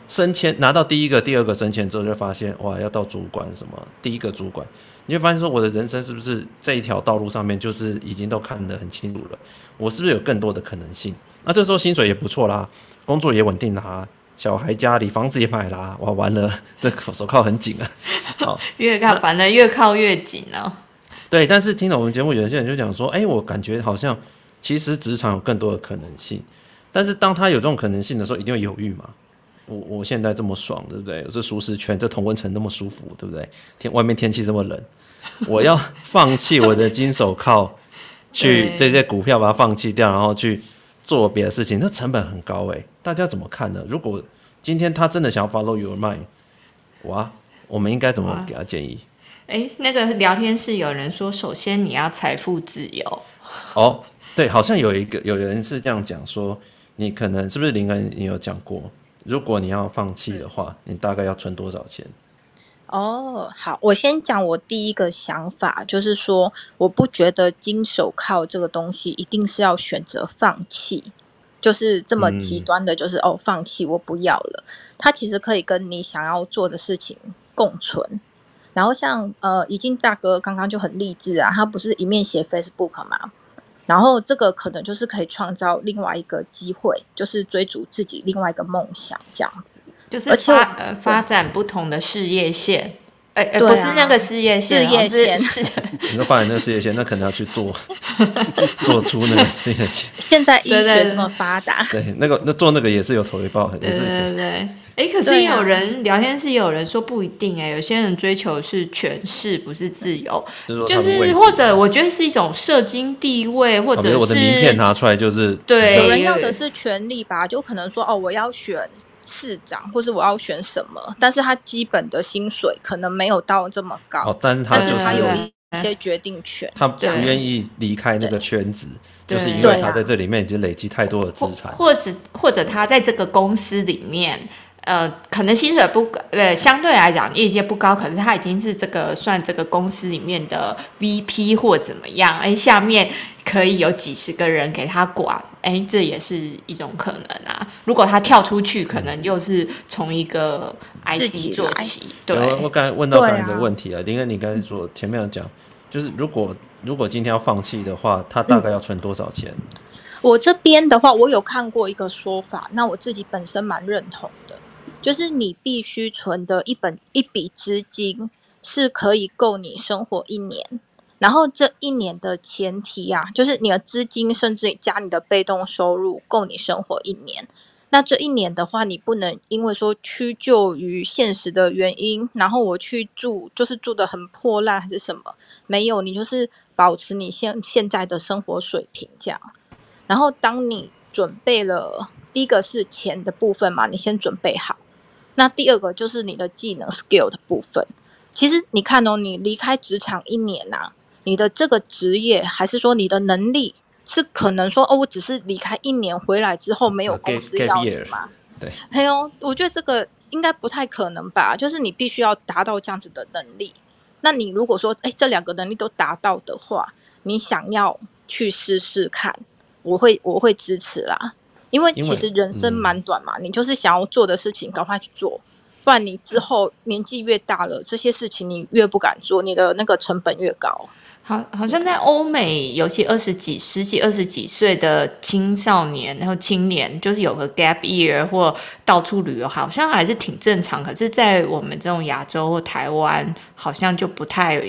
Speaker 1: 升迁拿到第一个、第二个升迁之后，就发现哇，要到主管什么第一个主管，你就发现说我的人生是不是这一条道路上面就是已经都看得很清楚了？我是不是有更多的可能性？那这时候薪水也不错啦，工作也稳定啦，小孩家里房子也买啦，哇，完了，这手铐很紧啊！好，
Speaker 2: 越靠反正越靠越紧啊。
Speaker 1: 对，但是听了我们节目，有些人就讲说，哎，我感觉好像其实职场有更多的可能性。但是当他有这种可能性的时候，一定会犹豫嘛。我我现在这么爽，对不对？这舒适圈，这同温层那么舒服，对不对？天外面天气这么冷，我要放弃我的金手铐，去这些股票把它放弃掉，然后去做别的事情，那成本很高诶。大家怎么看呢？如果今天他真的想要 follow your mind，哇，我们应该怎么给他建议？
Speaker 2: 诶，那个聊天室有人说，首先你要财富自由。
Speaker 1: 哦，对，好像有一个有人是这样讲说。你可能是不是林恩？你有讲过，如果你要放弃的话，你大概要存多少钱？
Speaker 4: 哦，好，我先讲我第一个想法，就是说，我不觉得金手铐这个东西一定是要选择放弃，就是这么极端的，就是、嗯、哦，放弃我不要了。它其实可以跟你想要做的事情共存。然后像呃，已经大哥刚刚就很励志啊，他不是一面写 Facebook 吗？然后这个可能就是可以创造另外一个机会，就是追逐自己另外一个梦想，这样子，
Speaker 2: 就是发而且呃发展不同的事业线，哎哎，不是那个事业线，事业线是。
Speaker 1: 你说发展那个事业线，那可能要去做，做出那个事业线。
Speaker 4: 现在医学这么发达，
Speaker 1: 对，那个那做那个也是有投回报，也是
Speaker 2: 对对对。哎，可是也有人、啊、聊天室也有人说不一定哎，有些人追求是权势，不是自由，就是或者我觉得是一种社经地位，或者是
Speaker 1: 我的名片拿出来就是
Speaker 2: 对，
Speaker 4: 有人要的是权利吧，就可能说哦，我要选市长，或是我要选什么，但是他基本的薪水可能没有到这么高，
Speaker 1: 哦、但是他、就是、
Speaker 4: 他有一些决定权，
Speaker 1: 他不愿意离开那个圈子，就是因为他在这里面已经累积太多的资产，
Speaker 2: 或者或者他在这个公司里面。呃，可能薪水不，呃，相对来讲业绩不高，可是他已经是这个算这个公司里面的 VP 或怎么样，哎，下面可以有几十个人给他管，哎，这也是一种可能啊。如果他跳出去，可能又是从一个 IC 做起。对，
Speaker 1: 我我刚才问到刚才一个问题啊，林恩，你刚才说前面有讲，就是如果如果今天要放弃的话，他大概要存多少钱？嗯
Speaker 4: 我这边的话，我有看过一个说法，那我自己本身蛮认同的，就是你必须存的一本一笔资金是可以够你生活一年，然后这一年的前提啊，就是你的资金甚至加你的被动收入够你生活一年。那这一年的话，你不能因为说屈就于现实的原因，然后我去住，就是住的很破烂还是什么？没有，你就是保持你现现在的生活水平这样。然后当你准备了，第一个是钱的部分嘛，你先准备好。那第二个就是你的技能 skill 的部分。其实你看哦，你离开职场一年呐、啊，你的这个职业还是说你的能力？是可能说哦，我只是离开一年回来之后没有公司要你吗？
Speaker 1: 对，
Speaker 4: 还有，我觉得这个应该不太可能吧。就是你必须要达到这样子的能力。那你如果说哎，这两个能力都达到的话，你想要去试试看，我会我会支持啦。因为其实人生蛮短嘛，嗯，你就是想要做的事情赶快去做，不然你之后年纪越大了，这些事情你越不敢做，你的那个成本越高。
Speaker 2: 好，好像在欧美，尤其二十几、十几、二十几岁的青少年，然后青年，就是有个 gap year 或到处旅游，好像还是挺正常。可是，在我们这种亚洲或台湾，好像就不太，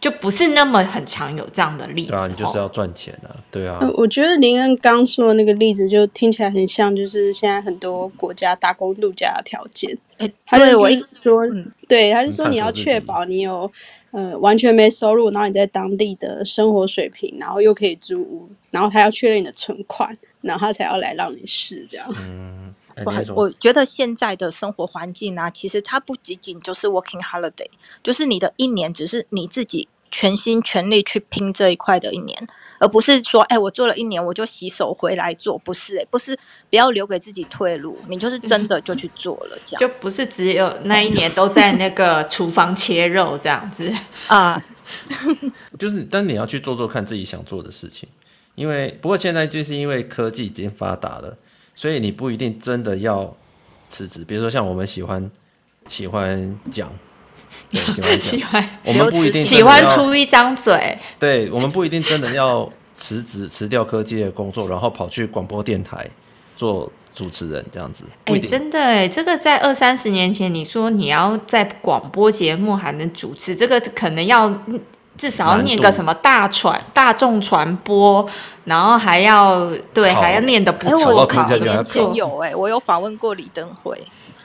Speaker 2: 就不是那么很常有这样的例子。
Speaker 1: 对啊，你就是要赚钱啊，对啊。
Speaker 5: 我觉得林恩刚说的那个例子，就听起来很像，就是现在很多国家打工度假的条件。哎，他对我一直说，嗯，对，他是说你要确保你有。呃，完全没收入，然后你在当地的生活水平，然后又可以租屋，然后他要确认你的存款，然后他才要来让你试这样。
Speaker 1: 嗯，
Speaker 4: 我我觉得现在的生活环境啊，其实它不仅仅就是 working holiday，就是你的一年只是你自己全心全力去拼这一块的一年。而不是说，哎、欸，我做了一年，我就洗手回来做，不是、欸，哎，不是，不要留给自己退路，你就是真的就去做了，这样
Speaker 2: 就不是只有那一年都在那个 厨房切肉这样子啊，
Speaker 1: 就是，但你要去做做看自己想做的事情，因为不过现在就是因为科技已经发达了，所以你不一定真的要辞职，比如说像我们喜欢喜欢讲。对，喜欢
Speaker 2: 喜欢，
Speaker 1: 我们不一定
Speaker 2: 喜欢出一张嘴。
Speaker 1: 对，我们不一定真的要辞职辞掉科技的工作，然后跑去广播电台做主持人这样子。
Speaker 2: 哎、欸，真的哎，这个在二三十年前，你说你要在广播节目还能主持，这个可能要至少要念个什么大传大众传播，然后还要对还要念的不错。
Speaker 4: 我考年前有哎，我有访问过李登辉。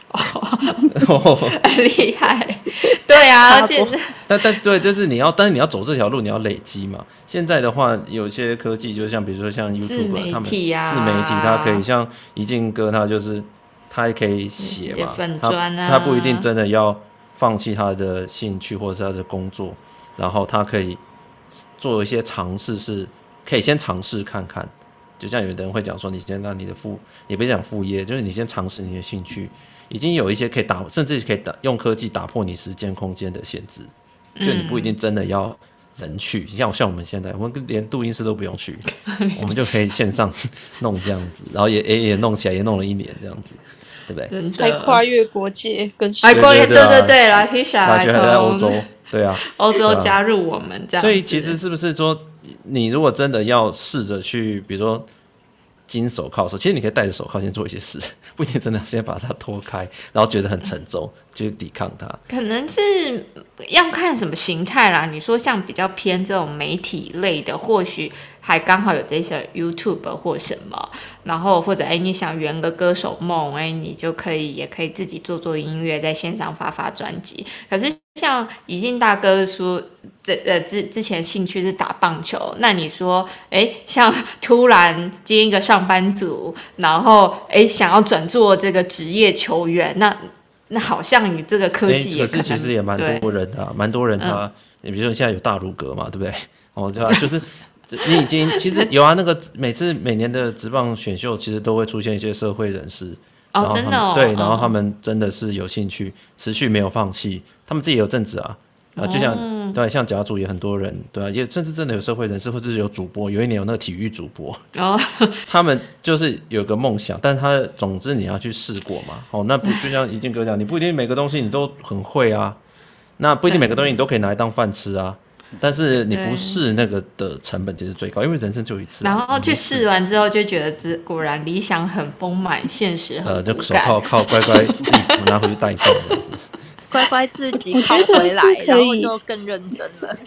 Speaker 2: 哦，厉害，对啊，而且
Speaker 1: 但但对，就是你要，但是你要走这条路，你要累积嘛。现在的话，有些科技，就像比如说像 YouTube，他们自媒体，他可以像宜敬哥，他就是他也可以写嘛，他他不一定真的要放弃他的兴趣或者是他的工作，然后他可以做一些尝试，是可以先尝试看看。就像有的人会讲说，你先让你的副，也别讲副业，就是你先尝试你的兴趣。已经有一些可以打，甚至可以打用科技打破你时间空间的限制，就你不一定真的要人去，嗯、像像我们现在，我们连录音室都不用去，我们就可以线上弄这样子，然后也也也弄起来，也弄了一年这样子，对不
Speaker 5: 对？还跨越国界，跟
Speaker 2: 还跨越，对对对，来听下来从
Speaker 1: 欧洲，对啊，
Speaker 2: 欧洲加入我们这样，
Speaker 1: 所以其实是不是说，你如果真的要试着去，比如说。金手铐的时候，其实你可以戴着手铐先做一些事，不一定真的先把它脱开，然后觉得很沉重，就抵抗它。
Speaker 2: 可能是要看什么形态啦。你说像比较偏这种媒体类的，或许。还刚好有这些 YouTube 或什么，然后或者哎，你想圆个歌手梦，哎，你就可以也可以自己做做音乐，在线上发发专辑。可是像宜敬大哥说，这呃之之前兴趣是打棒球，那你说哎，像突然接一个上班族，然后哎想要转做这个职业球员，那那好像你这个科技也
Speaker 1: 是其实也蛮多人的，蛮多人他，你、嗯、比如说现在有大鲁格嘛，对不对？哦，对啊？就是。你已经其实有啊，那个每次每年的职棒选秀，其实都会出现一些社会人士
Speaker 2: 哦，真的哦，
Speaker 1: 对，然后他们真的是有兴趣，持续没有放弃，他们自己有正职啊，啊，就像对，像甲组也很多人，对啊，也甚至真的有社会人士，或者是有主播，有一年有那个体育主播哦，他们就是有个梦想，但是他总之你要去试过嘛，哦，那不就像宜敬哥讲，你不一定每个东西你都很会啊，那不一定每个东西你都可以拿来当饭吃啊。但是你不试那个的成本其实最高，因为人生就一次。
Speaker 2: 然后去试完之后就觉得这果然理想很丰满，现实很。
Speaker 1: 呃，就手铐铐 乖乖自己拿回去戴上这样子。
Speaker 4: 乖乖自己考回来，然后就更认真了。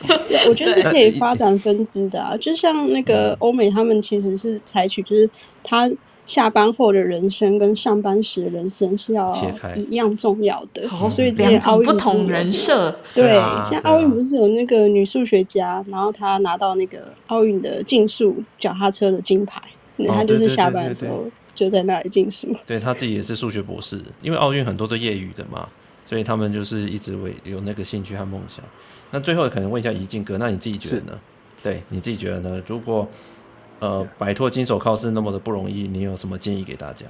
Speaker 5: 我觉得是可以发展分支的啊，就像那个欧美，他们其实是采取就是他。下班后的人生跟上班时的人生是要一样重要的，所以这些奥运
Speaker 2: 不同人设。
Speaker 5: 对，像奥运不是有那个女数学家，然后她拿到那个奥运的竞速脚踏车的金牌，那她就是下班的时候就在那里竞速。
Speaker 1: 对，她自己也是数学博士，因为奥运很多都业余的嘛，所以他们就是一直为有那个兴趣和梦想。那最后可能问一下怡静哥，那你自己觉得呢？对，你自己觉得呢？如果呃，摆脱金手铐是那么的不容易，你有什么建议给大家？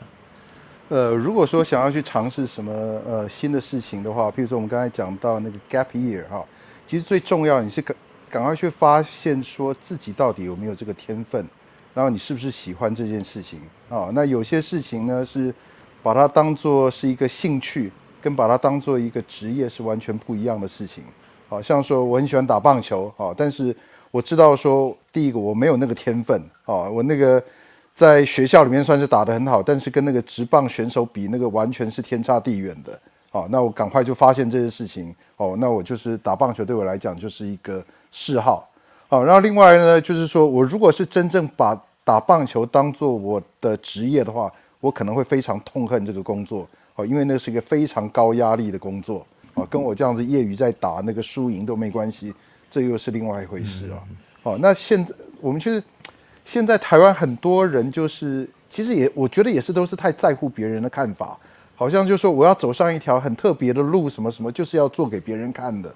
Speaker 3: 呃，如果说想要去尝试什么呃新的事情的话，譬如说我们刚才讲到那个 gap year 哈，其实最重要你是赶赶快去发现说自己到底有没有这个天分，然后你是不是喜欢这件事情啊？那有些事情呢是把它当做是一个兴趣，跟把它当做一个职业是完全不一样的事情。好像说我很喜欢打棒球啊，但是。我知道说，第一个我没有那个天分啊，我那个在学校里面算是打得很好，但是跟那个职棒选手比，那个完全是天差地远的。好，那我赶快就发现这些事情哦，那我就是打棒球对我来讲就是一个嗜好。好，然后另外呢，就是说我如果是真正把打棒球当做我的职业的话，我可能会非常痛恨这个工作哦，因为那是一个非常高压力的工作啊，跟我这样子业余在打那个输赢都没关系。这又是另外一回事了。好，那现在我们其实现在台湾很多人就是，其实也我觉得也是都是太在乎别人的看法，好像就说我要走上一条很特别的路，什么什么就是要做给别人看的。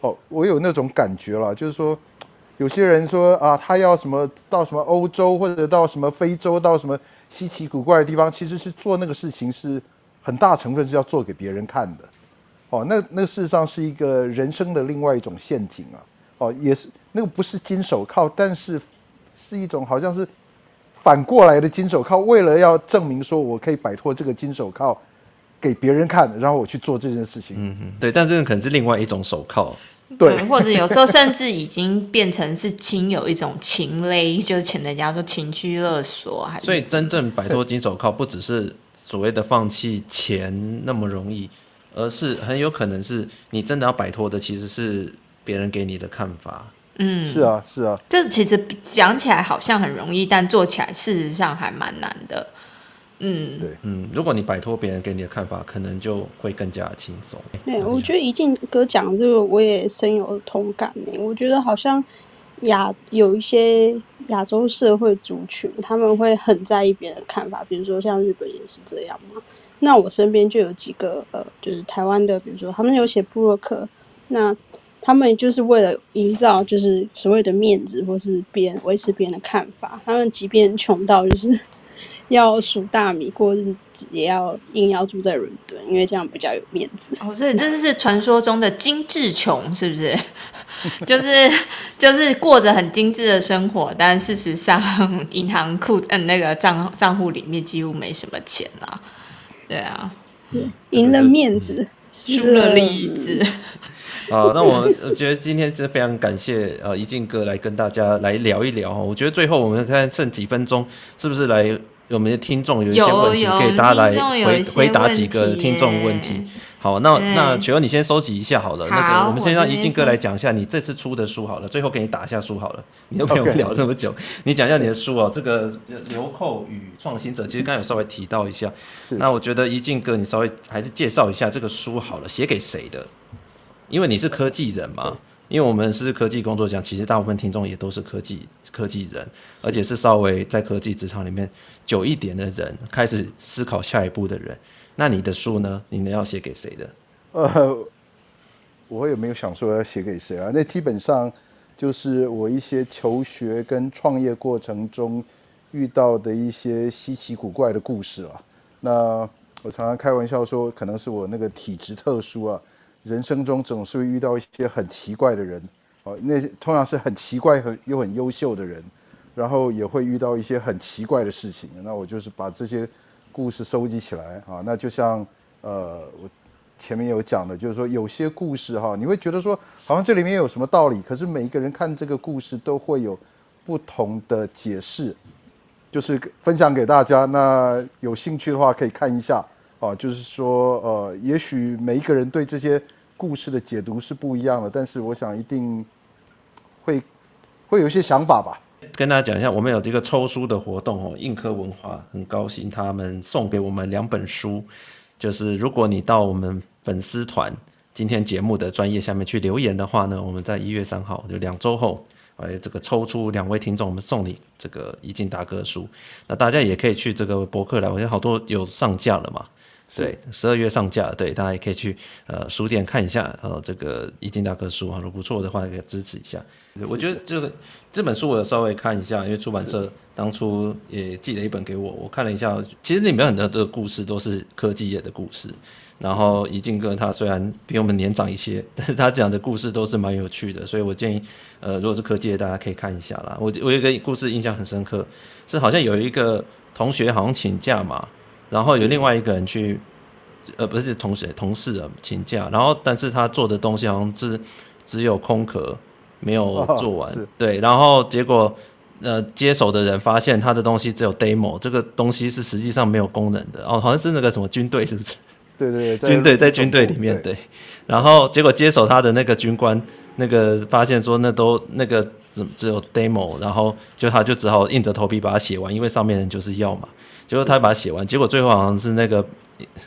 Speaker 3: 哦，我有那种感觉了，就是说有些人说啊，他要什么到什么欧洲或者到什么非洲，到什么稀奇古怪的地方，其实是做那个事情是很大成分是要做给别人看的。哦，那那事实上是一个人生的另外一种陷阱啊。哦，也是那个不是金手铐，但是是一种好像是反过来的金手铐。为了要证明说我可以摆脱这个金手铐给别人看，然后我去做这件事情。
Speaker 1: 嗯嗯，对，但这个可能是另外一种手铐。
Speaker 3: 对，
Speaker 2: 或者有时候甚至已经变成是亲有一种情勒，就是请人家说情绪勒索。还是
Speaker 1: 所以真正摆脱金手铐，不只是所谓的放弃钱那么容易，而是很有可能是你真的要摆脱的，其实是。别人给你的看法，
Speaker 2: 嗯，
Speaker 3: 是啊，是啊，
Speaker 2: 这其实讲起来好像很容易，但做起来事实上还蛮难的，嗯，
Speaker 3: 对，
Speaker 1: 嗯，如果你摆脱别人给你的看法，可能就会更加轻松。
Speaker 5: 对，我觉得一静哥讲这个，我也深有同感呢。我觉得好像亚有一些亚洲社会族群，他们会很在意别人的看法，比如说像日本也是这样嘛。那我身边就有几个呃，就是台湾的，比如说他们有写布洛克，那。他们就是为了营造，就是所谓的面子，或是别人维持别人的看法。他们即便穷到就是 要数大米过日子，也要硬要住在伦敦，因为这样比较有面子。
Speaker 2: 哦，所以这是传说中的精致穷，是不是？就是就是过着很精致的生活，但事实上银行库嗯那个账账户里面几乎没什么钱啊。对啊，
Speaker 5: 对，赢了面子，
Speaker 2: 输了里子。
Speaker 1: 好，那我我觉得今天是非常感谢呃一静哥来跟大家来聊一聊哈。我觉得最后我们看剩几分钟，是不是来我们的听众有一些问题，可以大家来回回答几个听众问题。好，那那请问你先收集一下好了。好那个我们先让一静哥来讲一下你这次出的书好了，最后给你打一下书好了。你都陪我们聊那么久，Okay. 你讲一下你的书哦。这个流寇与创新者，其实刚才有稍微提到一下。是那我觉得一静哥，你稍微还是介绍一下这个书好了，写给谁的？因为你是科技人嘛，因为我们是科技工作者，其实大部分听众也都是科技科技人，而且是稍微在科技职场里面久一点的人，开始思考下一步的人。那你的书呢？你要写给谁的？
Speaker 3: 呃，我也没有想说要写给谁啊。那基本上就是我一些求学跟创业过程中遇到的一些稀奇古怪的故事啊。那我常常开玩笑说，可能是我那个体质特殊啊。人生中总是会遇到一些很奇怪的人，哦，那些通常是很奇怪很又很优秀的人，然后也会遇到一些很奇怪的事情。那我就是把这些故事收集起来啊，那就像呃，我前面有讲的，就是说有些故事哈，你会觉得说好像这里面有什么道理，可是每一个人看这个故事都会有不同的解释，就是分享给大家。那有兴趣的话可以看一下啊，就是说呃，也许每一个人对这些故事的解读是不一样的，但是我想一定会会有一些想法吧。
Speaker 1: 跟大家讲一下，我们有这个抽书的活动哦，印刻文化很高兴他们送给我们两本书，就是如果你到我们。粉丝团今天节目的专业下面去留言的话呢，我们在一月三号就两周后，哎，这个抽出两位听众，我们送你这个怡静大哥书。那大家也可以去这个博客来，我觉得好多有上架了嘛。对，十二月上架，对，大家也可以去呃书店看一下，呃，这个易经大哥书啊，如果不错的话，可以支持一下。我觉得这个这本书我有稍微看一下，因为出版社当初也寄了一本给我，我看了一下，其实里面很多的故事都是科技业的故事。然后怡静哥他虽然比我们年长一些，但是他讲的故事都是蛮有趣的，所以我建议，呃，如果是科技的，大家可以看一下啦。我我有一个故事印象很深刻，是好像有一个同学好像请假嘛，然后有另外一个人去，呃，不是同学同事啊请假，然后但是他做的东西好像是只有空壳没有做完，哦、对，然后结果呃接手的人发现他的东西只有 demo，这个东西是实际上没有功能的。哦，好像是那个什么军队是不是？
Speaker 3: 对对
Speaker 1: 对，军队在军队里面对，对，然后结果接手他的那个军官，那个发现说那都那个只只有 demo，然后就他就只好硬着头皮把它写完，因为上面人就是要嘛，结果他把它写完，结果最后好像是那个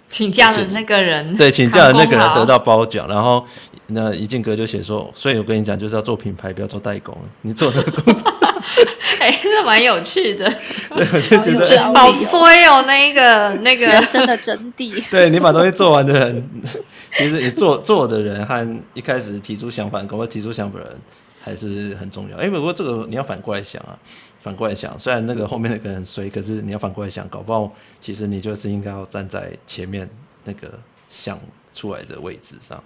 Speaker 2: 请假的那个人，
Speaker 1: 对，请假的那个人得到褒奖，然后那怡静哥就写说，所以我跟你讲，就是要做品牌，不要做代工，你做那个工作。
Speaker 2: 哎、欸，这蛮有趣的，
Speaker 1: 对，我就觉得
Speaker 2: 好衰哦，那一个那个
Speaker 4: 人生的真谛。
Speaker 1: 对，你把东西做完的人，其实你做做的人和一开始提出想法，跟我提出想法的人还是很重要。哎、欸，不过这个你要反过来想啊，反过来想，虽然那个后面那个人很衰，可是你要反过来想，搞不好其实你就是应该要站在前面那个想出来的位置上。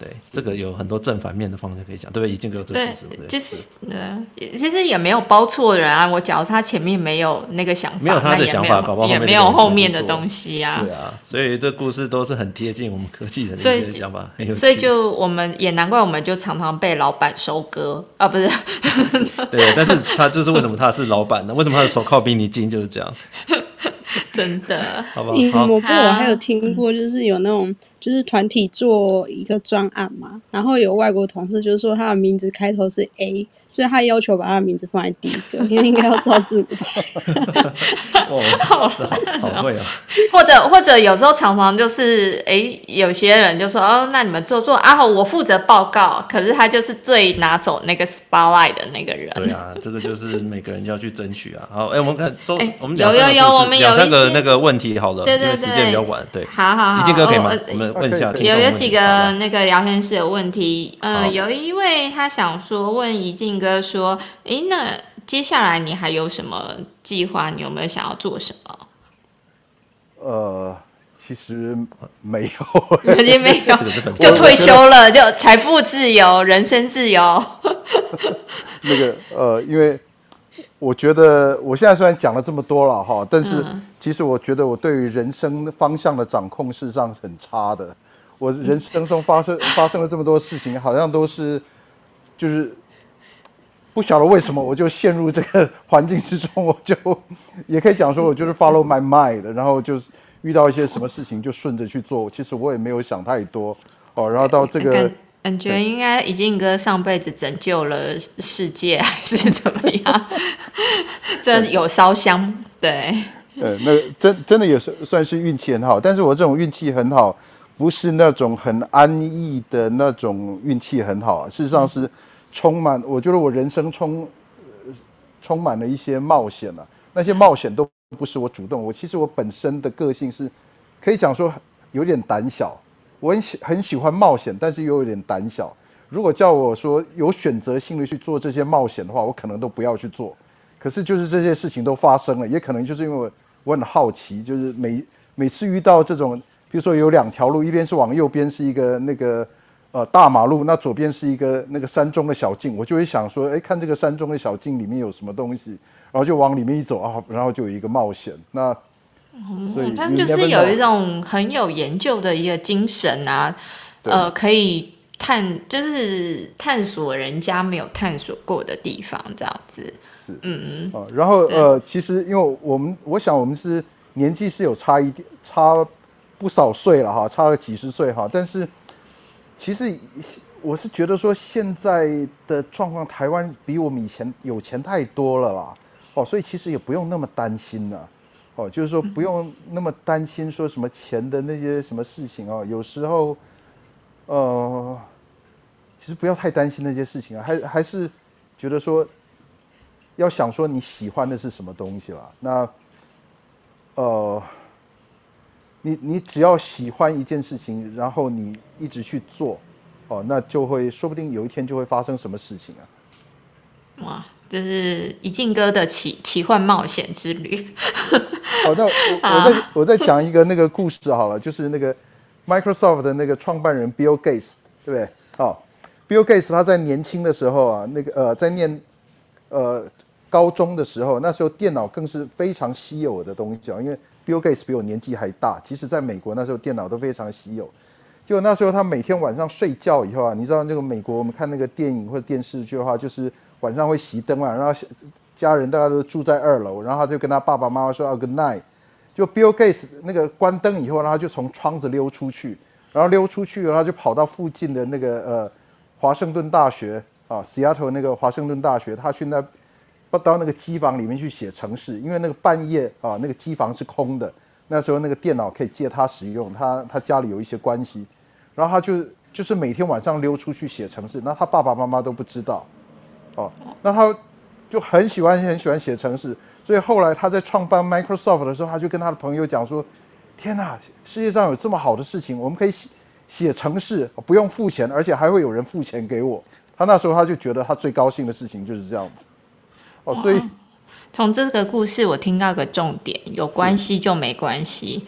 Speaker 1: 对，这个有很多正反面的方向可以讲，对不对？已经有这个故事，对，
Speaker 2: 其实对，其实也没有包错人啊。我假如他前面没有那个想法，
Speaker 1: 没有他的想法，搞不好
Speaker 2: 也没有后面的东西啊。
Speaker 1: 对啊，所以这故事都是很贴近我们科技人的一些想法，
Speaker 2: 所以，所以就我们也难怪，我们就常常被老板收割啊，不是？
Speaker 1: 对，但是他就是为什么他是老板呢？为什么他的手铐比你紧？就是这样。
Speaker 2: 真的，
Speaker 1: 好不好？我
Speaker 5: 不我还有听过，就是有那种，就是团体做一个专案嘛，然后有外国同事就说他的名字开头是 A。所以他要求把他的名字放在第一个，因为应该要照字母排。
Speaker 1: 哦，好，好会啊！
Speaker 2: 或者或者有时候常常就是，哎、欸，有些人就说，哦，那你们做做啊，我负责报告，可是他就是最拿走那个 spotlight 的那个人。
Speaker 1: 对啊，这个就是每个人就要去争取啊。好，哎、欸，我们看收，欸、我们
Speaker 2: 有有有，我们有
Speaker 1: 三个那个问题好了，对对对，因为时间比较晚，对。
Speaker 2: 好好好，
Speaker 1: 一静哥可以吗？我们问一下。
Speaker 2: 有有几个那个聊天室有问题，呃，有一位他想说问一静。哥说：“诶，那接下来你还有什么计划？你有没有想要做什么？”
Speaker 3: 呃，其实没有，
Speaker 2: 肯定没有，就退休了，就财富自由，人生自由。
Speaker 3: 那个呃，因为我觉得我现在虽然讲了这么多了哈，但是其实我觉得我对于人生方向的掌控事实上是很差的。我人生中发生发生了这么多事情，好像都是就是。不晓得为什么我就陷入这个环境之中，我就也可以讲说，我就是 follow my mind，然后就是遇到一些什么事情就顺着去做。其实我也没有想太多哦。然后到这个
Speaker 2: 感感觉应该已经哥上辈子拯救了世界还是怎么样？这有烧香对。
Speaker 3: 呃，那真真的也是算是运气很好，但是我这种运气很好，不是那种很安逸的那种运气很好啊。事实上是。充满，我觉得我人生充，呃、充满了一些冒险啊。那些冒险都不是我主动，我其实我本身的个性是，可以讲说有点胆小。我很喜很喜欢冒险，但是又有点胆小。如果叫我说有选择性的去做这些冒险的话，我可能都不要去做。可是就是这些事情都发生了，也可能就是因为我我很好奇，就是每每次遇到这种，比如说有两条路，一边是往右边是一个那个。呃，大马路那左边是一个那个山中的小径，我就会想说，哎，看这个山中的小径里面有什么东西，然后就往里面一走啊，然后就有一个冒险。那
Speaker 2: 所以他们就是有一种很有研究的一个精神啊，呃，可以探，就是探索人家没有探索过的地方，这样子。是，嗯
Speaker 3: 嗯。然后呃，其实因为我们，我想我们是年纪是有差一点，差不少岁了哈，差了几十岁哈，但是其实我是觉得说现在的状况，台湾比我们以前有钱太多了啦，哦，所以其实也不用那么担心了。哦，就是说不用那么担心说什么钱的那些什么事情哦，有时候，呃，其实不要太担心那些事情啊，还还是觉得说，要想说你喜欢的是什么东西了。那，呃，你你只要喜欢一件事情，然后你一直去做，哦，那就会说不定有一天就会发生什么事情啊。
Speaker 2: 哇。这是一进哥的奇奇幻冒险之旅。
Speaker 3: 好，那我 我再我再讲一个那个故事好了，就是那个 Microsoft 的那个创办人 Bill Gates，对不对？哦，Bill Gates 他在年轻的时候啊，那个呃，在念呃高中的时候，那时候电脑更是非常稀有的东西啊，因为 Bill Gates 比我年纪还大，即使在美国那时候电脑都非常稀有。就那时候他每天晚上睡觉以后啊，你知道那个美国我们看那个电影或者电视剧的话，就是。晚上会熄灯嘛，然后家人大家都住在二楼，然后他就跟他爸爸妈妈说 Good night。就 Bill Gates 那个关灯以后，然后就从窗子溜出去，然后溜出去，然后就跑到附近的那个呃华盛顿大学啊，Seattle 那个华盛顿大学，他去那到那个机房里面去写程式，因为那个半夜啊那个机房是空的，那时候那个电脑可以借他使用，他他家里有一些关系，然后他就就是每天晚上溜出去写程式，那他爸爸妈妈都不知道。哦，那他就很喜欢很喜欢写程式，所以后来他在创办 Microsoft 的时候，他就跟他的朋友讲说：“天哪，世界上有这么好的事情，我们可以写写程式，不用付钱，而且还会有人付钱给我。”他那时候他就觉得他最高兴的事情就是这样子。哦，所以。
Speaker 2: 从这个故事，我听到个重点：有关系就没关系，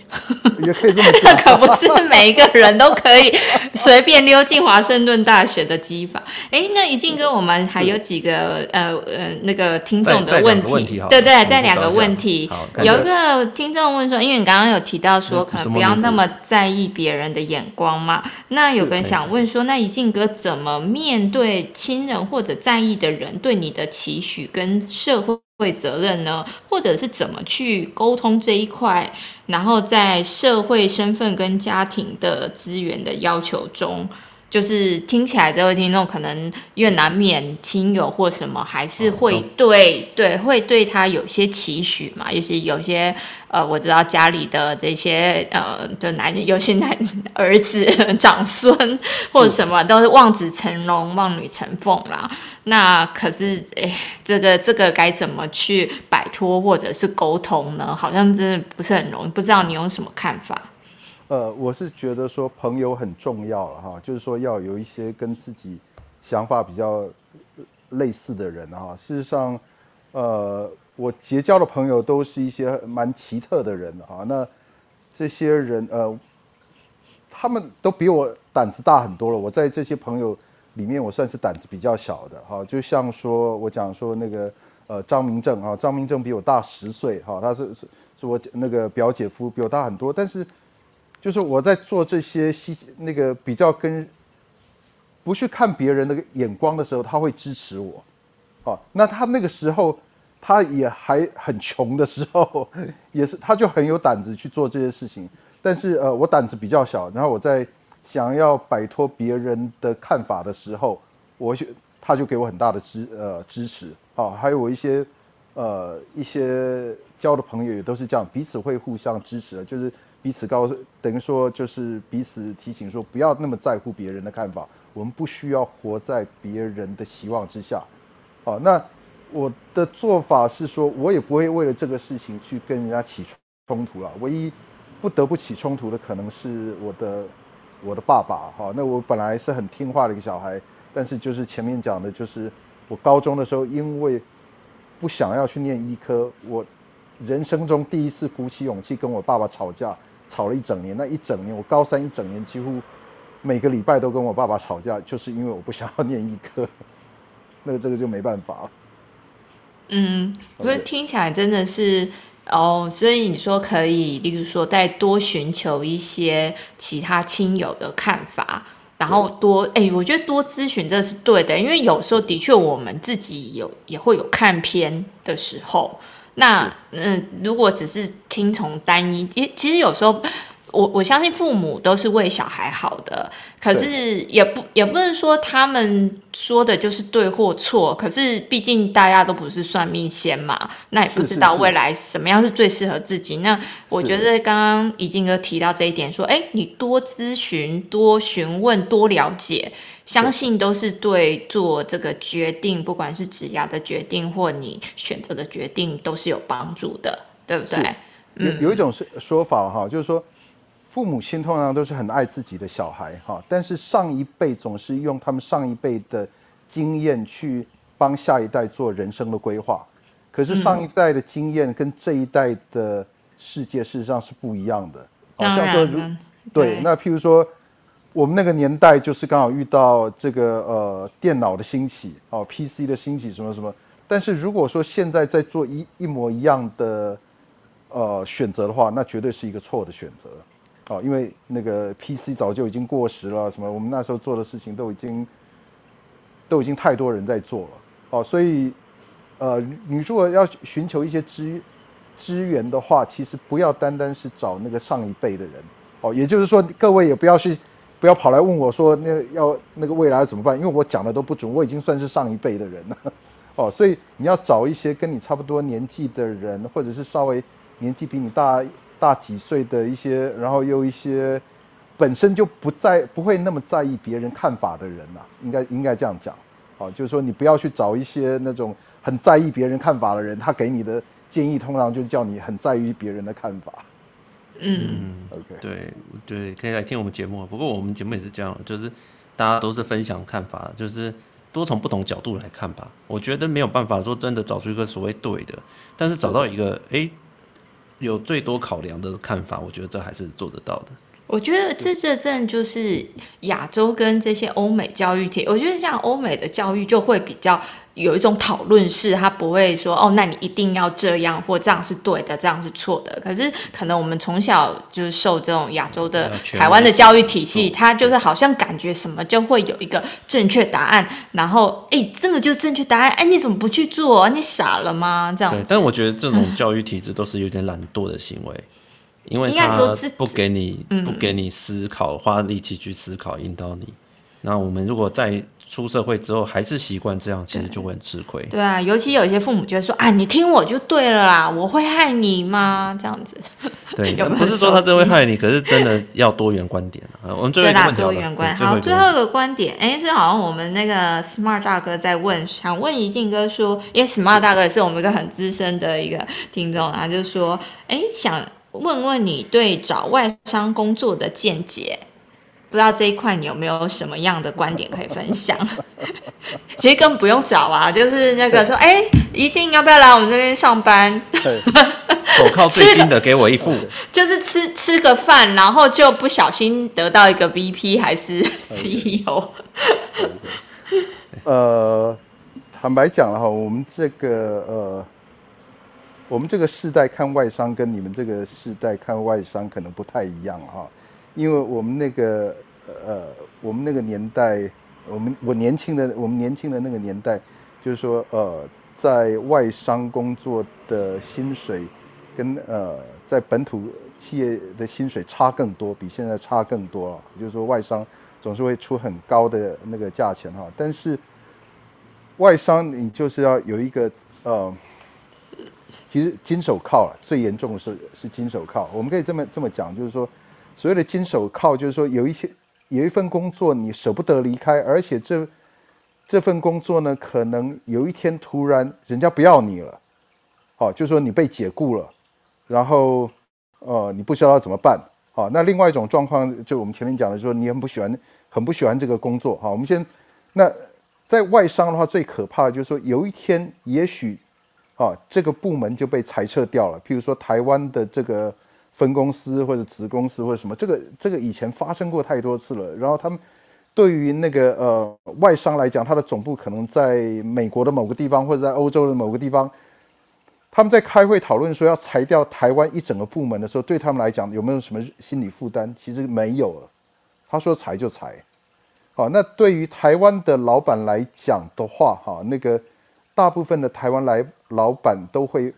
Speaker 3: 也可以这么讲。
Speaker 2: 可不是每一个人都可以随便溜进华盛顿大学的机房。哎，那一静哥，我们还有几个呃呃那个听众的问题，问题对对，再两个问题。有一个听众问说，因为你刚刚有提到说，可能不要那么在意别人的眼光嘛。那有个人想问说，那一静哥怎么面对亲人或者在意的人对你的期许跟社会？会责任呢，或者是怎么去沟通这一块？然后在社会身份跟家庭的资源的要求中，就是听起来这位听众可能越难免亲友或什么，还是会对对会对他有些期许嘛？尤其有些呃，我知道家里的这些呃的男人，有些男儿子、长孙或者什么，都是望子成龙、望女成凤啦。那可是，哎，这个这个该怎么去摆脱或者是沟通呢？好像真的不是很容易，不知道你有什么看法？
Speaker 3: 呃，我是觉得说朋友很重要了哈，就是说要有一些跟自己想法比较类似的人哈。事实上，呃，我结交的朋友都是一些蛮奇特的人哈。那这些人呃，他们都比我胆子大很多了。我在这些朋友。里面我算是胆子比较小的哈，就像说我讲说那个呃张明正啊，张明正比我大十岁哈，他是是是我那个表姐夫，比我大很多，但是就是我在做这些细那个比较跟不去看别人的眼光的时候，他会支持我，好，那他那个时候他也还很穷的时候，也是他就很有胆子去做这些事情，但是呃我胆子比较小，然后我在。想要摆脱别人的看法的时候，我就他就给我很大的支呃支持啊，还有我一些呃一些交的朋友也都是这样，彼此会互相支持的，就是彼此告诉等于说就是彼此提醒说不要那么在乎别人的看法，我们不需要活在别人的希望之下。好，那我的做法是说，我也不会为了这个事情去跟人家起冲突了，唯一不得不起冲突的可能是我的。我的爸爸哈，那我本来是很听话的一个小孩，但是就是前面讲的，就是我高中的时候，因为不想要去念医科，我人生中第一次鼓起勇气跟我爸爸吵架，吵了一整年。那一整年，我高三一整年几乎每个礼拜都跟我爸爸吵架，就是因为我不想要念医科。那个这个就没办法了。
Speaker 2: 嗯，不是听起来真的是。哦，所以你说可以，例如说再多寻求一些其他亲友的看法，然后多哎，我觉得多咨询这是对的，因为有时候的确我们自己有也会有看偏的时候。那嗯，如果只是听从单一，其其实有时候。我我相信父母都是为小孩好的，可是也不也不能说他们说的就是对或错。可是毕竟大家都不是算命仙嘛，那也不知道未来什么样是最适合自己。是是是，那我觉得刚刚怡静哥提到这一点，说，哎，你多咨询、多询问、多了解，相信都是对做这个决定，不管是职涯的决定或你选择的决定，都是有帮助的，对不对？
Speaker 3: 有有一种说说法哈，就是说。父母亲通常都是很爱自己的小孩哈，但是上一辈总是用他们上一辈的经验去帮下一代做人生的规划，可是上一代的经验跟这一代的世界事实上是不一样的。好像说如对，那譬如说我们那个年代就是刚好遇到这个呃电脑的兴起哦，PC 的兴起什么什么，但是如果说现在在做一一模一样的呃选择的话，那绝对是一个错的选择。哦，因为那个 PC 早就已经过时了，什么我们那时候做的事情都已经都已经太多人在做了，哦，所以呃，你如果要寻求一些资资源的话，其实不要单单是找那个上一辈的人，哦，也就是说各位也不要去不要跑来问我说那要那个未来怎么办，因为我讲的都不准，我已经算是上一辈的人了，哦，所以你要找一些跟你差不多年纪的人，或者是稍微年纪比你大。大几岁的一些，然后又一些本身就不在不会那么在意别人看法的人呐、啊，应该应该这样讲，好，就是说你不要去找一些那种很在意别人看法的人，他给你的建议通常就叫你很在意别人的看法。
Speaker 1: 嗯，OK，对对，可以来听我们节目。不过我们节目也是这样，就是大家都是分享看法，就是多从不同角度来看吧。我觉得没有办法说真的找出一个所谓对的，但是找到一个哎。有最多考量的看法，我觉得这还是做得到的。
Speaker 2: 我觉得这这正就是亚洲跟这些欧美教育体，我觉得像欧美的教育就会比较有一种讨论式，他不会说哦，那你一定要这样或这样是对的，这样是错的。可是可能我们从小就是受这种亚洲的台湾的教育体系，它就是好像感觉什么就会有一个正确答案，然后哎，这个就是正确答案，哎，你怎么不去做？你傻了吗？这样。
Speaker 1: 对，但我觉得这种 教育体制都是有点懒惰的行为。因为他不给你不给你思考，花力气去思考引导你。那我们如果在出社会之后还是习惯这样，其实就会很吃亏。
Speaker 2: 对啊，尤其有一些父母就会说：“啊，你听我就对了啦，我会害你吗？”这样子。
Speaker 1: 对，不是说他真会害你，可是真的要多元观点啊。我们最后一个问题，
Speaker 2: 多元观。好，最后一个观点，哎，是好像我们那个 Smart 大哥在问，想问怡静哥说，因为 Smart 大哥也是我们一个很资深的一个听众啊，就是说，哎，想。问问你对找外商工作的见解，不知道这一块你有没有什么样的观点可以分享？其实根本不用找啊，就是那个说，哎，怡静要不要来我们这边上班？
Speaker 1: 手铐最近的给我一副，
Speaker 2: 就是吃吃个饭，然后就不小心得到一个 VP 还是 CEO？
Speaker 3: 呃，坦白讲了哈，我们这个呃。我们这个世代看外商跟你们这个世代看外商可能不太一样哈，因为我们那个呃，我们那个年代，我们我年轻的我们年轻的那个年代，就是说呃，在外商工作的薪水跟呃在本土企业的薪水差更多，比现在差更多了。就是说外商总是会出很高的那个价钱哈，但是外商你就是要有一个呃。其实金手铐啊，最严重的是是金手铐。我们可以这么这么讲，就是说，所谓的金手铐，就是说有一些有一份工作你舍不得离开，而且这这份工作呢，可能有一天突然人家不要你了，好，就是说你被解雇了，然后呃你不知道怎么办。好，那另外一种状况，就我们前面讲的，说你很不喜欢很不喜欢这个工作。好，我们先那在外商的话，最可怕的就是说有一天也许。啊，这个部门就被裁撤掉了。譬如说，台湾的这个分公司或者子公司或者什么，这个这个以前发生过太多次了。然后他们对于那个呃外商来讲，他的总部可能在美国的某个地方或者在欧洲的某个地方。他们在开会讨论说要裁掉台湾一整个部门的时候，对他们来讲有没有什么心理负担？其实没有了。他说裁就裁。好，那对于台湾的老板来讲的话，哈，那个大部分的台湾来老板都会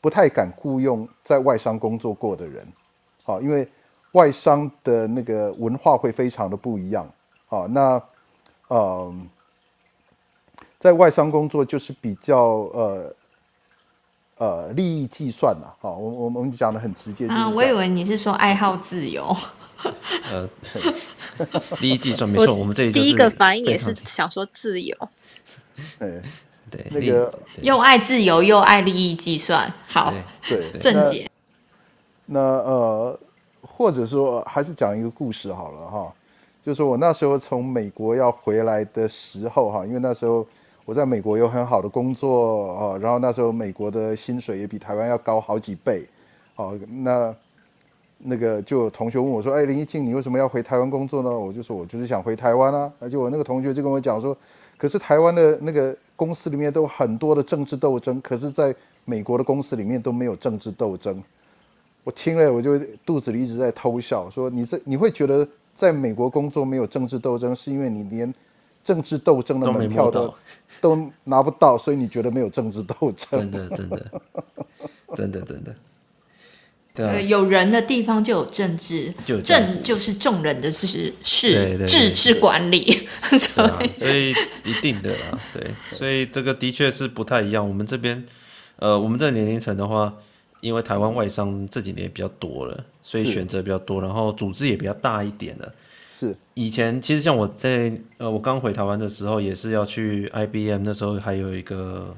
Speaker 3: 不太敢雇佣在外商工作过的人，好，因为外商的那个文化会非常的不一样。好，那呃。在外商工作就是比较呃呃利益计算呐，好，我我我们讲的很直接
Speaker 2: 啊，我以为你是说爱好自由，
Speaker 1: 呃，利益计算没错，我们这里
Speaker 4: 第一个反应也是想说自由，
Speaker 3: 对
Speaker 1: 对，
Speaker 3: 那个
Speaker 2: 又爱自由又爱利益计算，好，
Speaker 3: 对
Speaker 2: 正解。
Speaker 3: 那呃，或者说还是讲一个故事好了哈，就是我那时候从美国要回来的时候哈，因为那时候。我在美国有很好的工作啊，然后那时候美国的薪水也比台湾要高好几倍，好，那那个就有同学问我说：“哎，林一静，你为什么要回台湾工作呢？”我就说：“我就是想回台湾啊。”而且我那个同学就跟我讲说：“可是台湾的那个公司里面都有很多的政治斗争，可是在美国的公司里面都没有政治斗争。”我听了我就肚子里一直在偷笑，说：“你这你会觉得在美国工作没有政治斗争，是因为你连……”政治斗争的门票都都拿不到，所以你觉得没有政治斗争？
Speaker 1: 真的，真的，真的，真的。对。啊，
Speaker 2: 有人的地方就有政治，
Speaker 1: 就
Speaker 2: 政就是众人的事，是治是管理，
Speaker 1: 所以所以一定的啦，对，所以这个的确是不太一样。我们这边，呃，我们这年龄层的话，因为台湾外商这几年比较多了，所以选择比较多，然后组织也比较大一点了。
Speaker 3: 是。
Speaker 1: 以前其实像我在呃我刚回台湾的时候，也是要去 IBM，那时候还有一个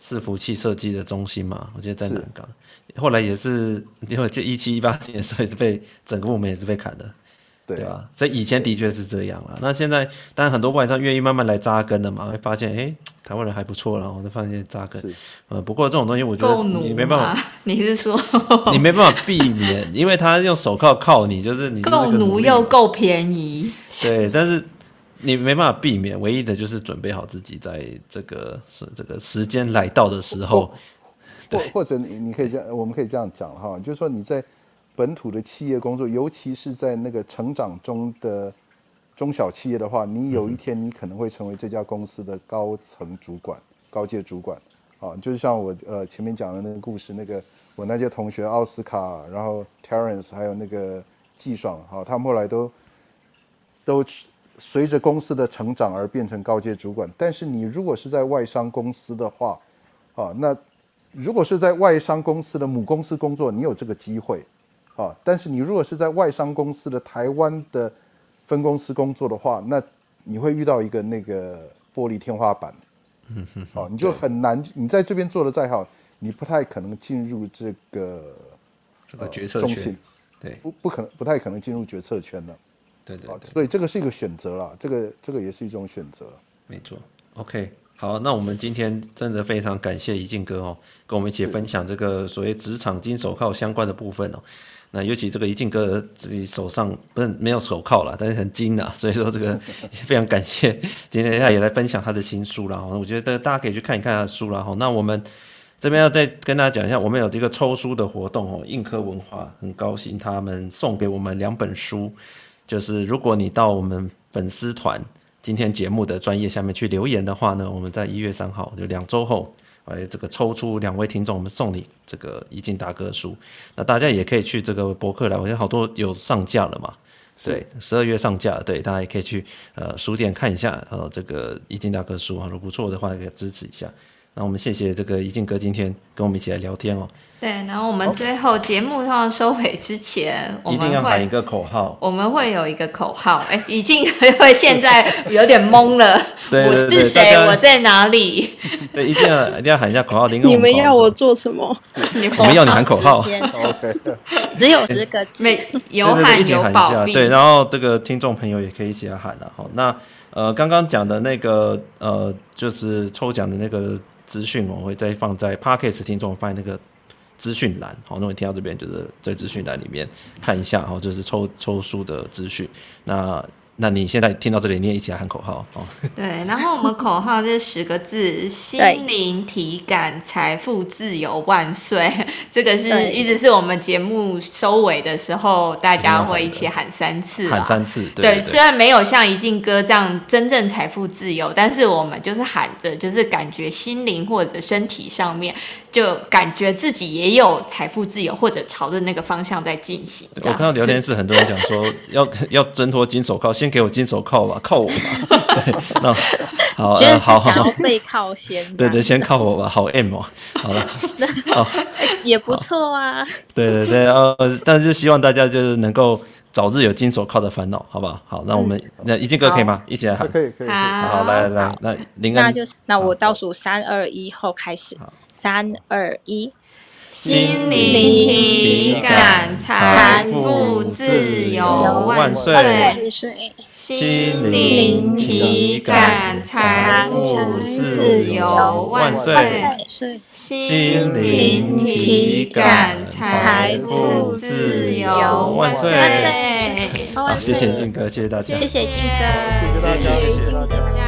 Speaker 1: 伺服器设计的中心嘛，我记得在南港。后来也是因为就一七一八年的时候也是被整个部门也是被砍的。对吧？所以以前的确是这样了。那现在当然很多外商愿意慢慢来扎根了嘛，会发现哎，台湾人还不错，然后就发现扎根。呃，不过这种东西我觉得你没办法。
Speaker 2: 你是说
Speaker 1: 你没办法避免，因为他用手铐铐你，就是你
Speaker 2: 够奴又够便宜。
Speaker 1: 对，但是你没办法避免，唯一的就是准备好自己，在这个是这个时间来到的时候，
Speaker 3: 或或者你你可以这样，我们可以这样讲哈，就是说你在。本土的企业工作，尤其是在那个成长中的中小企业的话，你有一天你可能会成为这家公司的高层主管、高阶主管。啊，就是像我呃前面讲的那个故事，那个我那些同学奥斯卡，然后 Terence 还有那个季爽，好，他们后来都都随着公司的成长而变成高阶主管。但是你如果是在外商公司的话，啊，那如果是在外商公司的母公司工作，你有这个机会。啊，但是你如果是在外商公司的台湾的分公司工作的话，那你会遇到一个那个玻璃天花板，嗯哼，好，你就很难，你在这边做的再好，你不太可能进入这个
Speaker 1: 这个决策圈，对，
Speaker 3: 不不可能，不太可能进入决策圈了，
Speaker 1: 对对，对，
Speaker 3: 所以这个是一个选择啦，这个这个也是一种选择，
Speaker 1: 没错，OK。好，那我们今天真的非常感谢怡静哥哦，跟我们一起分享这个所谓职场金手铐相关的部分哦。那尤其这个怡静哥自己手上不是没有手铐了，但是很精呐，所以说这个非常感谢今天他也来分享他的新书了。然后我觉得大家可以去看一看他的书了。哈，那我们这边要再跟大家讲一下，我们有这个抽书的活动哦。印科文化很高兴他们送给我们两本书，就是如果你到我们粉丝团。今天节目的专业下面去留言的话呢，我们在一月三号就两周后，哎这个抽出两位听众，我们送你这个宜敬大哥书。那大家也可以去这个博客来，我觉得好多有上架了嘛，对，十二月上架，对，大家也可以去呃书店看一下，呃这个易经大哥书，如果不错的话，可以支持一下。那我们谢谢这个一静哥今天跟我们一起来聊天哦。
Speaker 2: 对，然后我们最后节目要收尾之前，我们
Speaker 1: 一定要喊一个口号。
Speaker 2: 我们会有一个口号，哎，已经会现在有点懵了。
Speaker 1: 对对对，
Speaker 2: 我是谁？我在哪里？
Speaker 1: 对，一定要一定要喊一下口号。
Speaker 5: 你们要我做什么？
Speaker 1: 我们要你喊口号。
Speaker 4: 只有十个
Speaker 2: 没有喊有保
Speaker 1: 庇。对，然后这个听众朋友也可以一起来喊了。好，那呃，刚刚讲的那个呃，就是抽奖的那个资讯，我会再放在 Parkes 听众放在那个。资讯栏，好，那我听到这边就是在资讯栏里面看一下，好，就是抽抽书的资讯。那那你现在听到这里，你也一起来喊口号哦。
Speaker 2: 对，然后我们口号这十个字：心灵体感财富自由万岁。这个是一直是我们节目收尾的时候，大家会一起喊三次。
Speaker 1: 喊三次，对，
Speaker 2: 对，对。虽然没有像一静哥这样真正财富自由，但是我们就是喊着，就是感觉心灵或者身体上面，就感觉自己也有财富自由，或者朝着那个方向在进行。
Speaker 1: 我看到聊天室很多人讲说，要 要挣脱金手铐，先给我金手铐吧，靠我吧。对，那好，呃、好好好，
Speaker 4: 背靠先。
Speaker 1: 对对，先靠我吧，好 M 哦。好了，
Speaker 4: 好，也不错啊。
Speaker 1: 对对对，呃，但是就希望大家就是能够早日有金手铐的烦恼，好不好？好，那我们、嗯、那一静哥可以吗？一起来喊，
Speaker 3: 可以可以。
Speaker 1: 好，好来来来，那林恩，
Speaker 4: 那就是那我倒数三二一后开始。三二一，
Speaker 2: 心灵体感财富自由万岁！心灵体感财富自由万岁！心灵体感财富自由万岁！
Speaker 1: 好，谢谢静哥，谢谢大家，
Speaker 4: 谢谢静哥，
Speaker 3: 谢谢大家，谢谢大家。